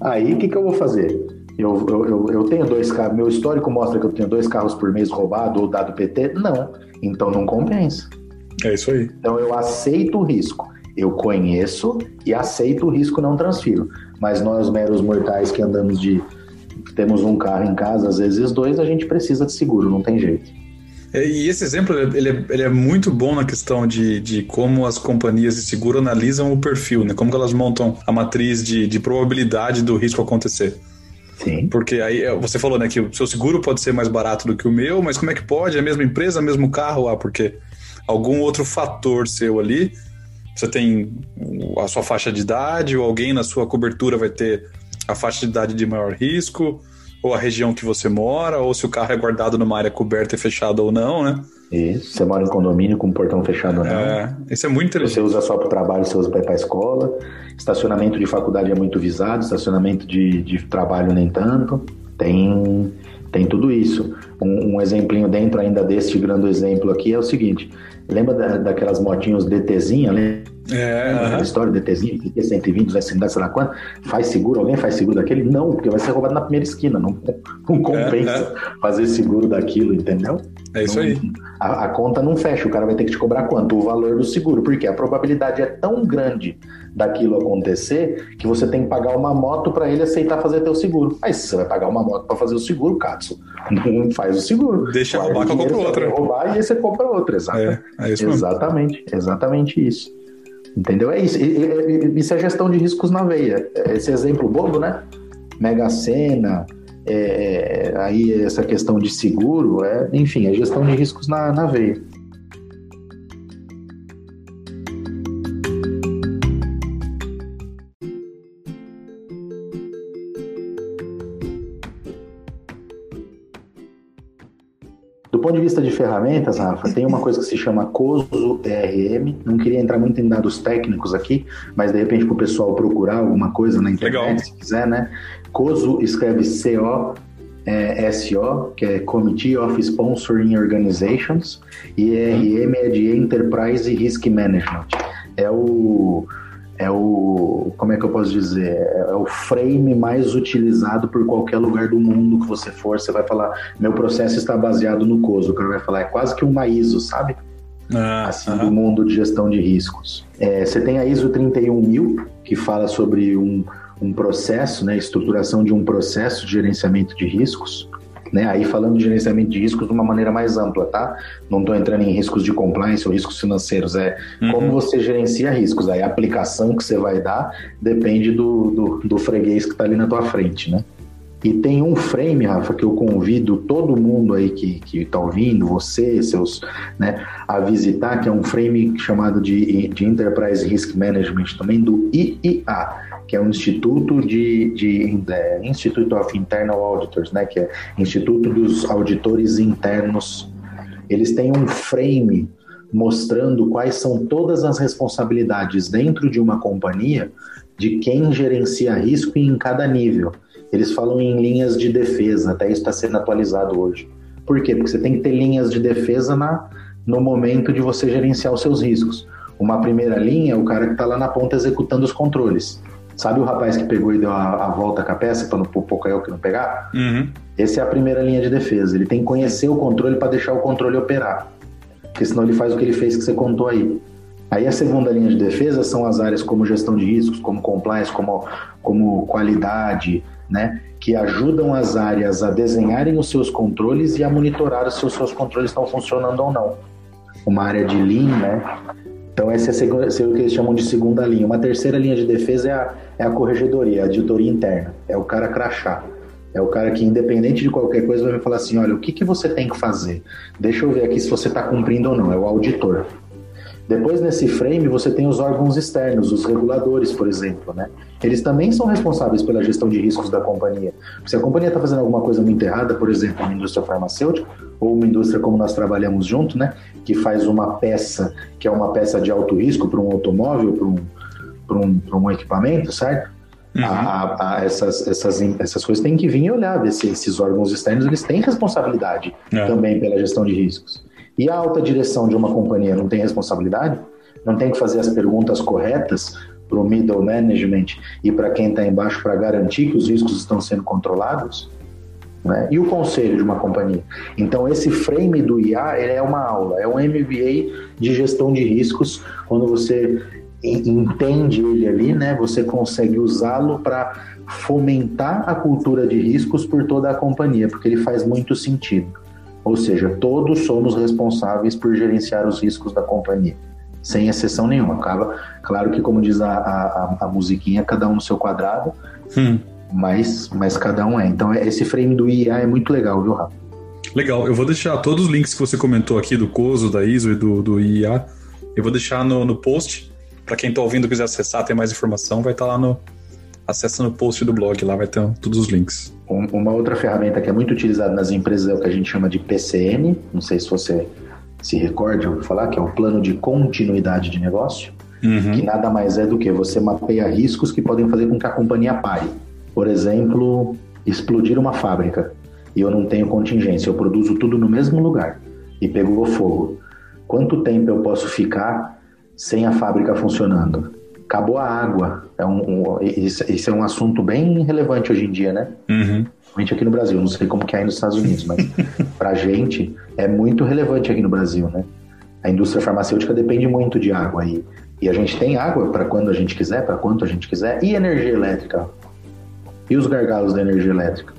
Speaker 2: Aí o que, que eu vou fazer? Eu, eu, eu, eu, tenho dois carros, meu histórico mostra que eu tenho dois carros por mês roubado ou dado PT? Não. Então não compensa.
Speaker 1: É isso aí.
Speaker 2: Então eu aceito o risco. Eu conheço e aceito o risco, não transfiro. Mas nós, meros mortais que andamos de. temos um carro em casa, às vezes dois, a gente precisa de seguro, não tem jeito.
Speaker 1: É, e esse exemplo ele é, ele é, muito bom na questão de, de como as companhias de seguro analisam o perfil, né? Como elas montam a matriz de, de probabilidade do risco acontecer.
Speaker 2: Sim.
Speaker 1: Porque aí é, você falou, né, que o seu seguro pode ser mais barato do que o meu, mas como é que pode? É a mesma empresa, mesmo carro? Ah, porque algum outro fator seu ali, você tem a sua faixa de idade, ou alguém na sua cobertura vai ter a faixa de idade de maior risco, ou a região que você mora, ou se o carro é guardado numa área coberta e fechada ou não, né?
Speaker 2: Isso, você mora em condomínio com portão fechado ou não.
Speaker 1: É, isso é muito interessante.
Speaker 2: Você usa só para o trabalho, você usa para ir para a escola. Estacionamento de faculdade é muito visado, estacionamento de, de trabalho nem tanto. Tem, tem tudo isso. Um, um exemplinho dentro ainda deste grande exemplo aqui é o seguinte: lembra da, daquelas motinhos DTzinha, lembra?
Speaker 1: É,
Speaker 2: uhum. história do ETzinho, DT 120, 250, sei lá quanto, faz seguro, alguém faz seguro daquele? Não, porque vai ser roubado na primeira esquina, não, não compensa é, é. fazer seguro daquilo, entendeu?
Speaker 1: É isso
Speaker 2: não,
Speaker 1: aí.
Speaker 2: A, a, conta não fecha, o cara vai ter que te cobrar quanto? O valor do seguro, porque a probabilidade é tão grande daquilo acontecer que você tem que pagar uma moto para ele aceitar fazer teu seguro. Aí você vai pagar uma moto para fazer o seguro, Katsu, não faz o seguro.
Speaker 1: Deixa roubar que eu compro outra.
Speaker 2: Roubar e aí você compra outra, exato.
Speaker 1: É, é isso
Speaker 2: exatamente, exatamente isso. Entendeu? É isso. Isso é gestão de riscos na veia. Esse exemplo bobo, né? Mega Sena, é, aí essa questão de seguro, é, enfim, é gestão de riscos na, na veia. Ponto de vista de ferramentas, Rafa, tem uma coisa que se chama COSO DRM. Não queria entrar muito em dados técnicos aqui, mas de repente para o pessoal procurar alguma coisa na internet, Legal. se quiser, né? COSO escreve é SO, que é Committee of Sponsoring Organizations, e ERM é de Enterprise Risk Management. É o é o como é que eu posso dizer? É o frame mais utilizado por qualquer lugar do mundo que você for. Você vai falar meu processo está baseado no COSO. O cara vai falar é quase que uma ISO sabe? Ah, assim do mundo de gestão de riscos. É, você tem a ISO 31000 que fala sobre um um processo, né, estruturação de um processo de gerenciamento de riscos, né, aí falando de gerenciamento de riscos de uma maneira mais ampla, tá? Não estou entrando em riscos de compliance ou riscos financeiros, é uhum. como você gerencia riscos, aí a aplicação que você vai dar depende do, do, do freguês que está ali na tua frente, né? E tem um frame, Rafa, que eu convido todo mundo aí que está ouvindo, você, seus, né, a visitar, que é um frame chamado de, de Enterprise Risk Management também, do IIA, que é um instituto de, de é, Institute of Internal Auditors, né, que é Instituto dos Auditores Internos. Eles têm um frame mostrando quais são todas as responsabilidades dentro de uma companhia de quem gerencia risco em cada nível. Eles falam em linhas de defesa, até isso está sendo atualizado hoje. Por quê? Porque você tem que ter linhas de defesa na, no momento de você gerenciar os seus riscos. Uma primeira linha é o cara que está lá na ponta executando os controles. Sabe o rapaz que pegou e deu a, a volta com a peça para o Pocoyo que não pegar? Uhum. Essa é a primeira linha de defesa. Ele tem que conhecer o controle para deixar o controle operar. Porque senão ele faz o que ele fez que você contou aí. Aí a segunda linha de defesa são as áreas como gestão de riscos, como compliance, como, como qualidade, né? Que ajudam as áreas a desenharem os seus controles e a monitorar se os seus controles estão funcionando ou não. Uma área de Lean, né? Então, essa é, essa é o que eles chamam de segunda linha. Uma terceira linha de defesa é a, é a corregedoria, a auditoria interna. É o cara crachá. É o cara que, independente de qualquer coisa, vai me falar assim: olha, o que, que você tem que fazer? Deixa eu ver aqui se você está cumprindo ou não. É o auditor. Depois, nesse frame, você tem os órgãos externos, os reguladores, por exemplo, né? Eles também são responsáveis pela gestão de riscos da companhia. Se a companhia está fazendo alguma coisa muito errada, por exemplo, uma indústria farmacêutica, ou uma indústria como nós trabalhamos junto, né? Que faz uma peça, que é uma peça de alto risco para um automóvel, para um, um, um equipamento, certo? Uhum. A, a, essas, essas, essas coisas têm que vir e olhar, ver se esses órgãos externos eles têm responsabilidade é. também pela gestão de riscos. E a alta direção de uma companhia não tem responsabilidade? Não tem que fazer as perguntas corretas para o middle management e para quem está embaixo para garantir que os riscos estão sendo controlados? Né? E o conselho de uma companhia? Então, esse frame do IA é uma aula, é um MBA de gestão de riscos. Quando você entende ele ali, né, você consegue usá-lo para fomentar a cultura de riscos por toda a companhia, porque ele faz muito sentido. Ou seja, todos somos responsáveis por gerenciar os riscos da companhia, sem exceção nenhuma. Acaba, claro que, como diz a, a, a musiquinha, cada um no seu quadrado, hum. mas, mas cada um é. Então, esse frame do IA é muito legal, viu, Rafa?
Speaker 1: Legal, eu vou deixar todos os links que você comentou aqui do COSO, da ISO e do, do IA, eu vou deixar no, no post. Para quem está ouvindo quiser acessar, ter mais informação, vai estar tá lá no. Acessa no post do blog, lá vai ter todos os links.
Speaker 2: Uma outra ferramenta que é muito utilizada nas empresas é o que a gente chama de PCN, não sei se você se recorde ou falar, que é o plano de continuidade de negócio, uhum. que nada mais é do que você mapeia riscos que podem fazer com que a companhia pare. Por exemplo, explodir uma fábrica e eu não tenho contingência, eu produzo tudo no mesmo lugar e pegou fogo. Quanto tempo eu posso ficar sem a fábrica funcionando? Acabou a água. É um, um, esse é um assunto bem relevante hoje em dia, né? Uhum. Principalmente aqui no Brasil. Não sei como que é aí nos Estados Unidos, mas para a gente é muito relevante aqui no Brasil, né? A indústria farmacêutica depende muito de água e, e a gente tem água para quando a gente quiser, para quanto a gente quiser, e energia elétrica. E os gargalos da energia elétrica?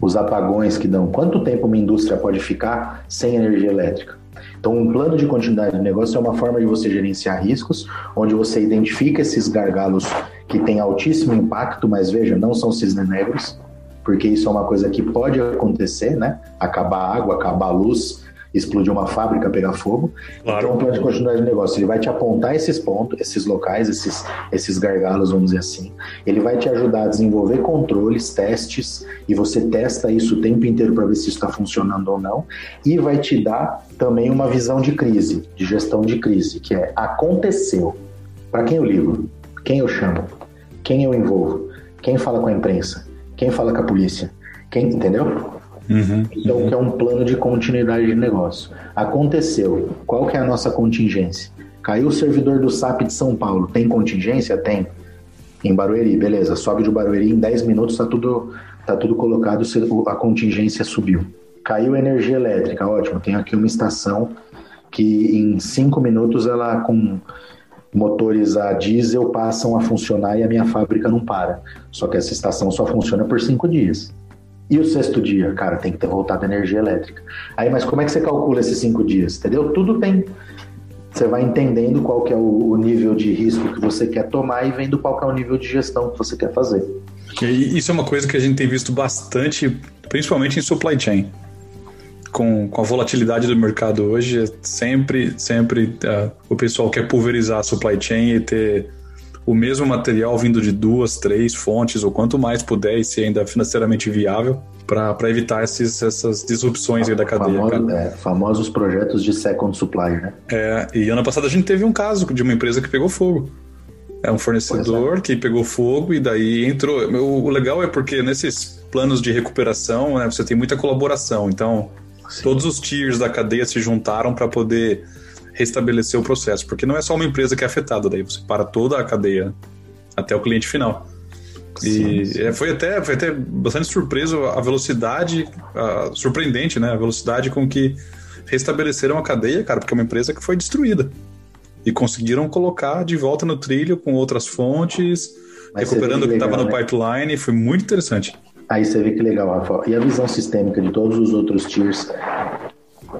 Speaker 2: Os apagões que dão. Quanto tempo uma indústria pode ficar sem energia elétrica? Então, um plano de continuidade de negócio é uma forma de você gerenciar riscos, onde você identifica esses gargalos que têm altíssimo impacto, mas veja, não são cisne negros, porque isso é uma coisa que pode acontecer, né? Acabar a água, acabar a luz, explodir uma fábrica, pegar fogo. Claro. Então, o plano de continuidade de negócio, ele vai te apontar esses pontos, esses locais, esses, esses gargalos, vamos dizer assim. Ele vai te ajudar a desenvolver controles, testes, e você testa isso o tempo inteiro para ver se isso está funcionando ou não. E vai te dar também uma visão de crise, de gestão de crise, que é aconteceu. Para quem eu ligo? Quem eu chamo? Quem eu envolvo? Quem fala com a imprensa? Quem fala com a polícia? Quem, entendeu?
Speaker 1: Uhum,
Speaker 2: então, que é um plano de continuidade de negócio. Aconteceu. Qual que é a nossa contingência? Caiu o servidor do SAP de São Paulo. Tem contingência? Tem. Em Barueri, beleza. Sobe de Barueri, em 10 minutos está tudo, tá tudo colocado, a contingência subiu. Caiu energia elétrica, ótimo. Tem aqui uma estação que em 5 minutos ela com motores a diesel passam a funcionar e a minha fábrica não para. Só que essa estação só funciona por cinco dias. E o sexto dia, cara, tem que ter voltado a energia elétrica. Aí, mas como é que você calcula esses cinco dias? Entendeu? Tudo tem. Você vai entendendo qual que é o, nível de risco que você quer tomar e vendo qual que é o nível de gestão que você quer fazer.
Speaker 1: E isso é uma coisa que a gente tem visto bastante, principalmente em supply chain. Com, com a volatilidade do mercado hoje, é sempre, sempre uh, o pessoal quer pulverizar a supply chain e ter o mesmo material vindo de duas, três fontes, ou quanto mais puder e ser ainda financeiramente viável, para evitar esses, essas disrupções aí da cadeia.
Speaker 2: Famoso, é, famosos projetos de second supply, né?
Speaker 1: É, e ano passado a gente teve um caso de uma empresa que pegou fogo. É um fornecedor é. que pegou fogo e daí entrou. O, legal é porque nesses planos de recuperação né, você tem muita colaboração. Então, Sim. todos os tiers da cadeia se juntaram para poder restabelecer o processo, porque não é só uma empresa que é afetada, daí você para toda a cadeia até o cliente final. E sim, É, foi, até, foi até bastante surpreso a velocidade, a, surpreendente, né? A velocidade com que restabeleceram a cadeia, cara, porque é uma empresa que foi destruída. E conseguiram colocar de volta no trilho com outras fontes, Mas recuperando o que estava no né? pipeline, foi muito interessante.
Speaker 2: Aí você vê que legal, Rafa. E a visão sistêmica de todos os outros tiers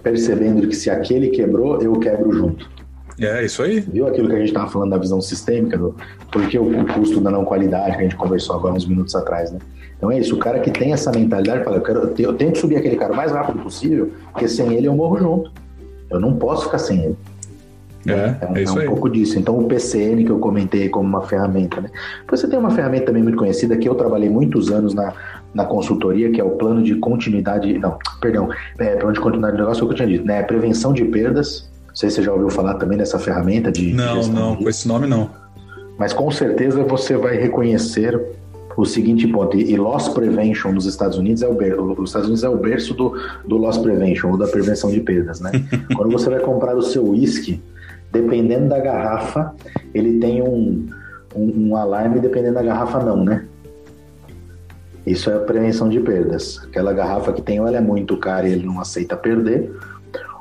Speaker 2: percebendo que se aquele quebrou, eu quebro junto.
Speaker 1: É, isso aí.
Speaker 2: Viu aquilo que a gente estava falando da visão sistêmica, do, porque o, o, custo da não qualidade, que a gente conversou agora uns minutos atrás, né? Então é isso, o cara que tem essa mentalidade fala, eu, quero, eu tenho que subir aquele cara o mais rápido possível, porque sem ele eu morro junto. Eu não posso ficar sem ele.
Speaker 1: É, é, é,
Speaker 2: é um
Speaker 1: aí.
Speaker 2: pouco disso. Então, o PCN que eu comentei como uma ferramenta, né? Você tem uma ferramenta também muito conhecida que eu trabalhei muitos anos na, na consultoria, que é o plano de continuidade. Não, perdão, é, plano de continuidade do negócio, é o que eu tinha dito, né? Prevenção de perdas. Não sei se você já ouviu falar também dessa ferramenta de.
Speaker 1: Não,
Speaker 2: de
Speaker 1: não, com esse nome não.
Speaker 2: Mas com certeza você vai reconhecer o seguinte ponto, e loss prevention nos Estados Unidos é o berço, os Estados Unidos é o berço do, do loss prevention, ou da prevenção de perdas, né? Quando você vai comprar o seu whisky, dependendo da garrafa, ele tem um, um, um alarme, dependendo da garrafa não, né? Isso é a prevenção de perdas. Aquela garrafa que tem, ou ela é muito cara e ele não aceita perder,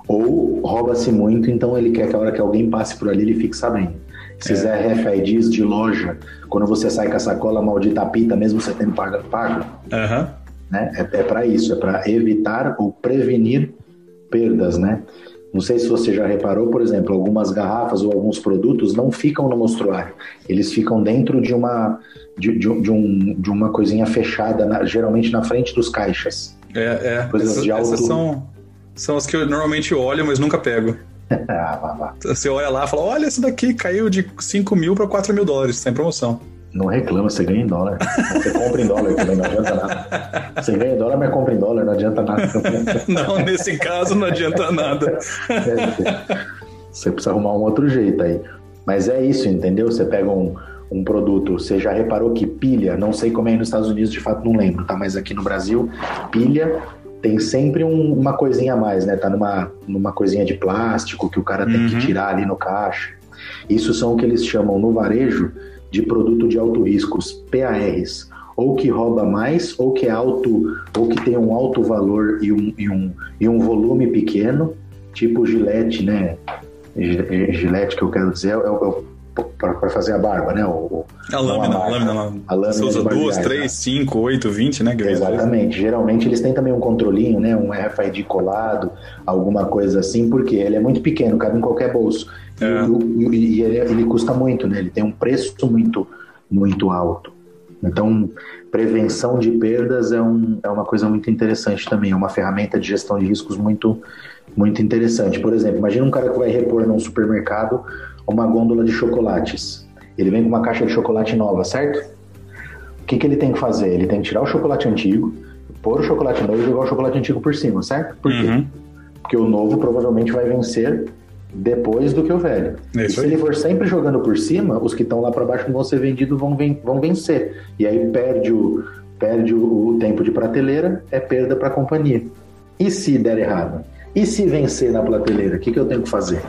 Speaker 2: ou rouba-se muito, então ele quer que a hora que alguém passe por ali ele fique sabendo. Esses é. RFIDs de loja, quando você sai com a sacola maldita pita, mesmo você tendo pago, pago
Speaker 1: uhum.
Speaker 2: né? é, é para isso, é para evitar ou prevenir perdas, né? Não sei se você já reparou, por exemplo, algumas garrafas ou alguns produtos não ficam no mostruário. Eles ficam dentro de uma, de, de, de um, de uma coisinha fechada, na, geralmente na frente dos caixas.
Speaker 1: É, é. Coisas de alto... essas são, são as que eu normalmente olho, mas nunca pego.
Speaker 2: ah, vá, vá.
Speaker 1: Você olha lá e fala: olha, esse daqui caiu de 5 mil para 4 mil dólares, sem promoção.
Speaker 2: Não reclama, você ganha em dólar. Você compra em dólar também, não adianta nada. Você ganha em dólar, mas compra em dólar, não adianta nada.
Speaker 1: não, nesse caso não adianta nada.
Speaker 2: É, você precisa arrumar um outro jeito aí. Mas é isso, entendeu? Você pega um, um produto, você já reparou que pilha, não sei como é nos Estados Unidos, de fato não lembro, tá? Mas aqui no Brasil, pilha tem sempre um, uma coisinha a mais, né? Tá numa, numa coisinha de plástico que o cara tem uhum. que tirar ali no caixa. Isso são o que eles chamam no varejo de produto de alto riscos, PARs, ou que rouba mais, ou que é alto, ou que tem um alto valor e um, e um, e um volume pequeno, tipo gilete, né? Gilete que eu quero dizer é, o, para fazer a barba, né? O,
Speaker 1: a lâmina, a lâmina, a lâmina. Você usa duas, né? três, cinco, oito, vinte, né?
Speaker 2: Exatamente. Geralmente eles têm também um controlinho, né? Um RFID colado, alguma coisa assim, porque ele é muito pequeno, cabe em qualquer bolso. É. E, e, ele, ele, custa muito, né? Ele tem um preço muito, muito alto. Então, prevenção de perdas é, um, é uma coisa muito interessante também, é uma ferramenta de gestão de riscos muito, muito interessante. Por exemplo, imagina um cara que vai repor num supermercado uma gôndola de chocolates. Ele vem com uma caixa de chocolate nova, certo? O que, que ele tem que fazer? Ele tem que tirar o chocolate antigo, pôr o chocolate novo e jogar o chocolate antigo por cima, certo? Por quê? Uhum. Porque o novo provavelmente vai vencer depois do que o velho. É se ele for sempre jogando por cima, os que estão lá para baixo vão ser vendidos vão, ven vão vencer. E aí perde o, perde o, o tempo de prateleira, é perda para a companhia. E se der errado? E se vencer na prateleira? O que, que eu tenho que fazer?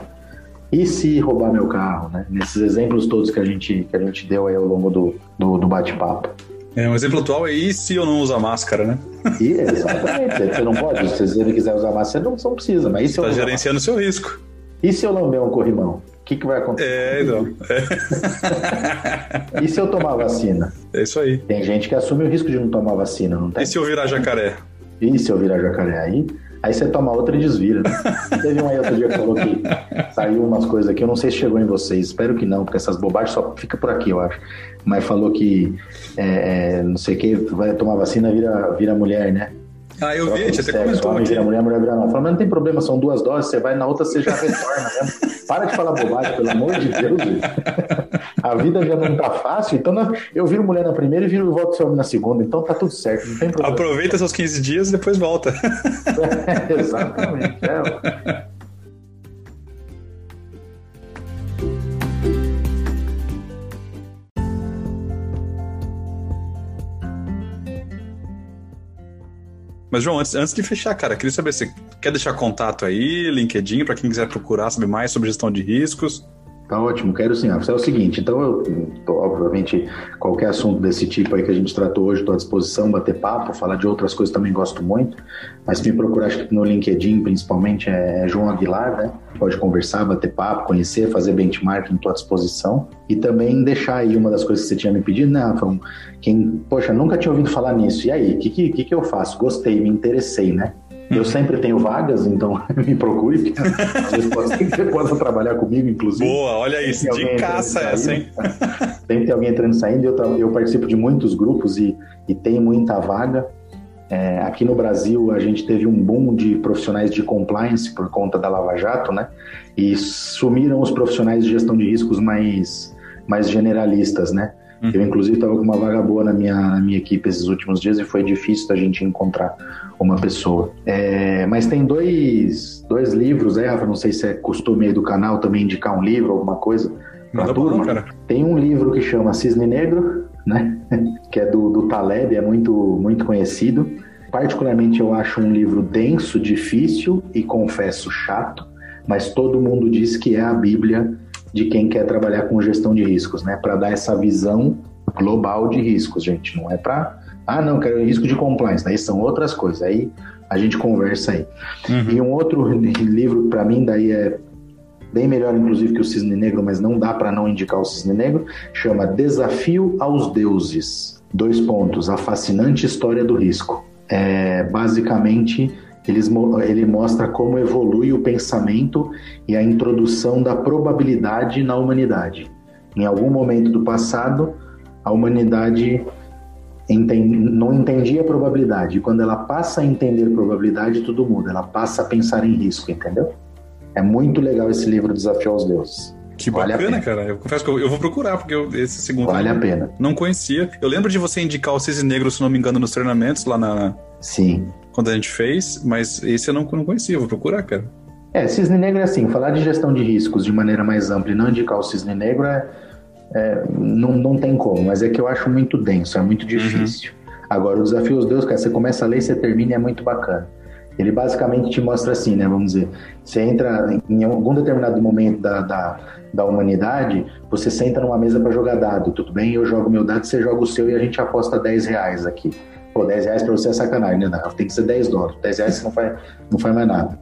Speaker 2: E se roubar meu carro? Né? Nesses exemplos todos que a gente, que a gente deu aí ao longo do, do, do bate-papo.
Speaker 1: É, um exemplo atual é e se eu não usar máscara, né?
Speaker 2: E, exatamente. você não pode. Se ele quiser usar máscara, você não, não precisa. Mas e se
Speaker 1: você está gerenciando o seu risco.
Speaker 2: E se eu lamber um corrimão? O que, que vai acontecer?
Speaker 1: É, então.
Speaker 2: É. e se eu tomar vacina?
Speaker 1: É isso aí.
Speaker 2: Tem gente que assume o risco de não tomar vacina, não tem?
Speaker 1: E se eu virar jacaré?
Speaker 2: E se eu virar jacaré? Aí, aí você toma outra e desvira. Né? Teve um aí outro dia que falou que saiu umas coisas aqui, eu não sei se chegou em vocês, espero que não, porque essas bobagens só fica por aqui, eu acho. Mas falou que é, é, não sei o que, vai tomar vacina vira, vira mulher, né?
Speaker 1: Ah, eu vi, você comentou
Speaker 2: aqui. Vira mulher, mulher vira não. Falando, mas não tem problema, são duas doses, você vai na outra, você já retorna mesmo. Para de falar bobagem, pelo amor de Deus. A vida já não tá fácil, então eu viro mulher na primeira e viro volto ser homem na segunda, então tá tudo certo, não tem problema.
Speaker 1: Aproveita seus 15 dias e depois volta.
Speaker 2: É, exatamente. É.
Speaker 1: Mas, João, antes, antes de fechar, cara, queria saber se quer deixar contato aí, LinkedIn, para quem quiser procurar saber mais sobre gestão de riscos.
Speaker 2: Tá ótimo, quero sim. É o seguinte, então eu, obviamente, qualquer assunto desse tipo aí que a gente tratou hoje, estou à disposição, bater papo, falar de outras coisas também gosto muito, mas me procurar, acho que no LinkedIn, principalmente, é João Aguilar, né? Pode conversar, bater papo, conhecer, fazer benchmarking, estou à disposição. E também deixar aí uma das coisas que você tinha me pedido, né, Rafa? Quem, poxa, nunca tinha ouvido falar nisso. E aí, o que, que, que eu faço? Gostei, me interessei, né? Eu sempre tenho vagas, então me procure. Às vezes pode ser que você possa trabalhar comigo, inclusive.
Speaker 1: Boa, olha isso, de caça essa, hein?
Speaker 2: Sempre tem alguém entrando e saindo. Eu, eu participo de muitos grupos e, e tem muita vaga. É, aqui no Brasil, a gente teve um boom de profissionais de compliance por conta da Lava Jato, né? E sumiram os profissionais de gestão de riscos mais, mais generalistas, né? Uhum. Eu, inclusive, estava com uma vaga boa na minha, na minha equipe esses últimos dias e foi difícil a gente encontrar uma pessoa. É, mas tem dois, dois livros, é, Rafa? Não sei se é costume aí do canal também indicar um livro, alguma coisa. Pra turma. Bom, tem um livro que chama Cisne Negro, né? que é do, do Taleb, é muito, muito conhecido. Particularmente, eu acho um livro denso, difícil e confesso chato, mas todo mundo diz que é a Bíblia de quem quer trabalhar com gestão de riscos, né? Para dar essa visão global de riscos, gente. Não é para, ah, não, quero risco de compliance. Daí são outras coisas. Aí a gente conversa aí. Uhum. E um outro livro para mim daí é bem melhor, inclusive, que o Cisne Negro, mas não dá para não indicar o Cisne Negro. Chama Desafio aos Deuses. Dois pontos. A fascinante história do risco. É basicamente eles, ele mostra como evolui o pensamento e a introdução da probabilidade na humanidade. Em algum momento do passado, a humanidade não entendia probabilidade. Quando ela passa a entender probabilidade, tudo muda. Ela passa a pensar em risco, entendeu? É muito legal esse livro Desafio aos Deuses.
Speaker 1: Que vale bacana, cara. Eu confesso que eu, eu vou procurar, porque eu, esse segundo.
Speaker 2: Vale a pena.
Speaker 1: Não conhecia. Eu lembro de você indicar o Cisne Negro, se não me engano, nos treinamentos lá na.
Speaker 2: Sim
Speaker 1: quando a gente fez, mas esse eu não, não conhecia, vou procurar, cara.
Speaker 2: É, cisne negro é assim, falar de gestão de riscos de maneira mais ampla e não indicar o cisne negro é, é não, não tem como, mas é que eu acho muito denso, é muito difícil. Uhum. Agora, o desafio aos Deus, cara, você começa a ler e você termina e é muito bacana. Ele basicamente te mostra assim, né? Vamos dizer, você entra em algum determinado momento da, da, da humanidade, você senta numa mesa para jogar dado, tudo bem? Eu jogo meu dado, você joga o seu e a gente aposta 10 reais aqui. Pô, 10 reais pra você é sacanagem, né? Tem que ser 10 dólares. 10 reais você não faz, não faz mais nada.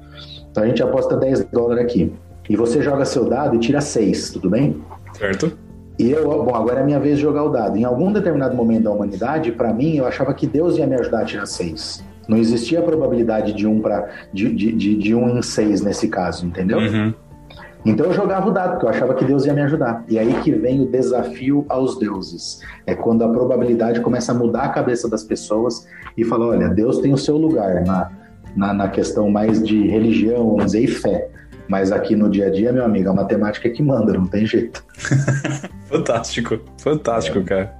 Speaker 2: Então a gente aposta 10 dólares aqui. E você joga seu dado e tira 6, tudo bem?
Speaker 1: Certo.
Speaker 2: E eu, bom, agora é minha vez de jogar o dado. Em algum determinado momento da humanidade, para mim, eu achava que Deus ia me ajudar a tirar 6. Não existia a probabilidade de um para de, de, de, de, um em 6 nesse caso, entendeu? Uhum. Então eu jogava o dado, porque eu achava que Deus ia me ajudar. E aí que vem o desafio aos deuses. É quando a probabilidade começa a mudar a cabeça das pessoas e fala: olha, Deus tem o seu lugar na, na, na questão mais de religião, vamos dizer, e fé. Mas aqui no dia a dia, meu amigo, a matemática é que manda, não tem jeito.
Speaker 1: fantástico, fantástico, é. cara.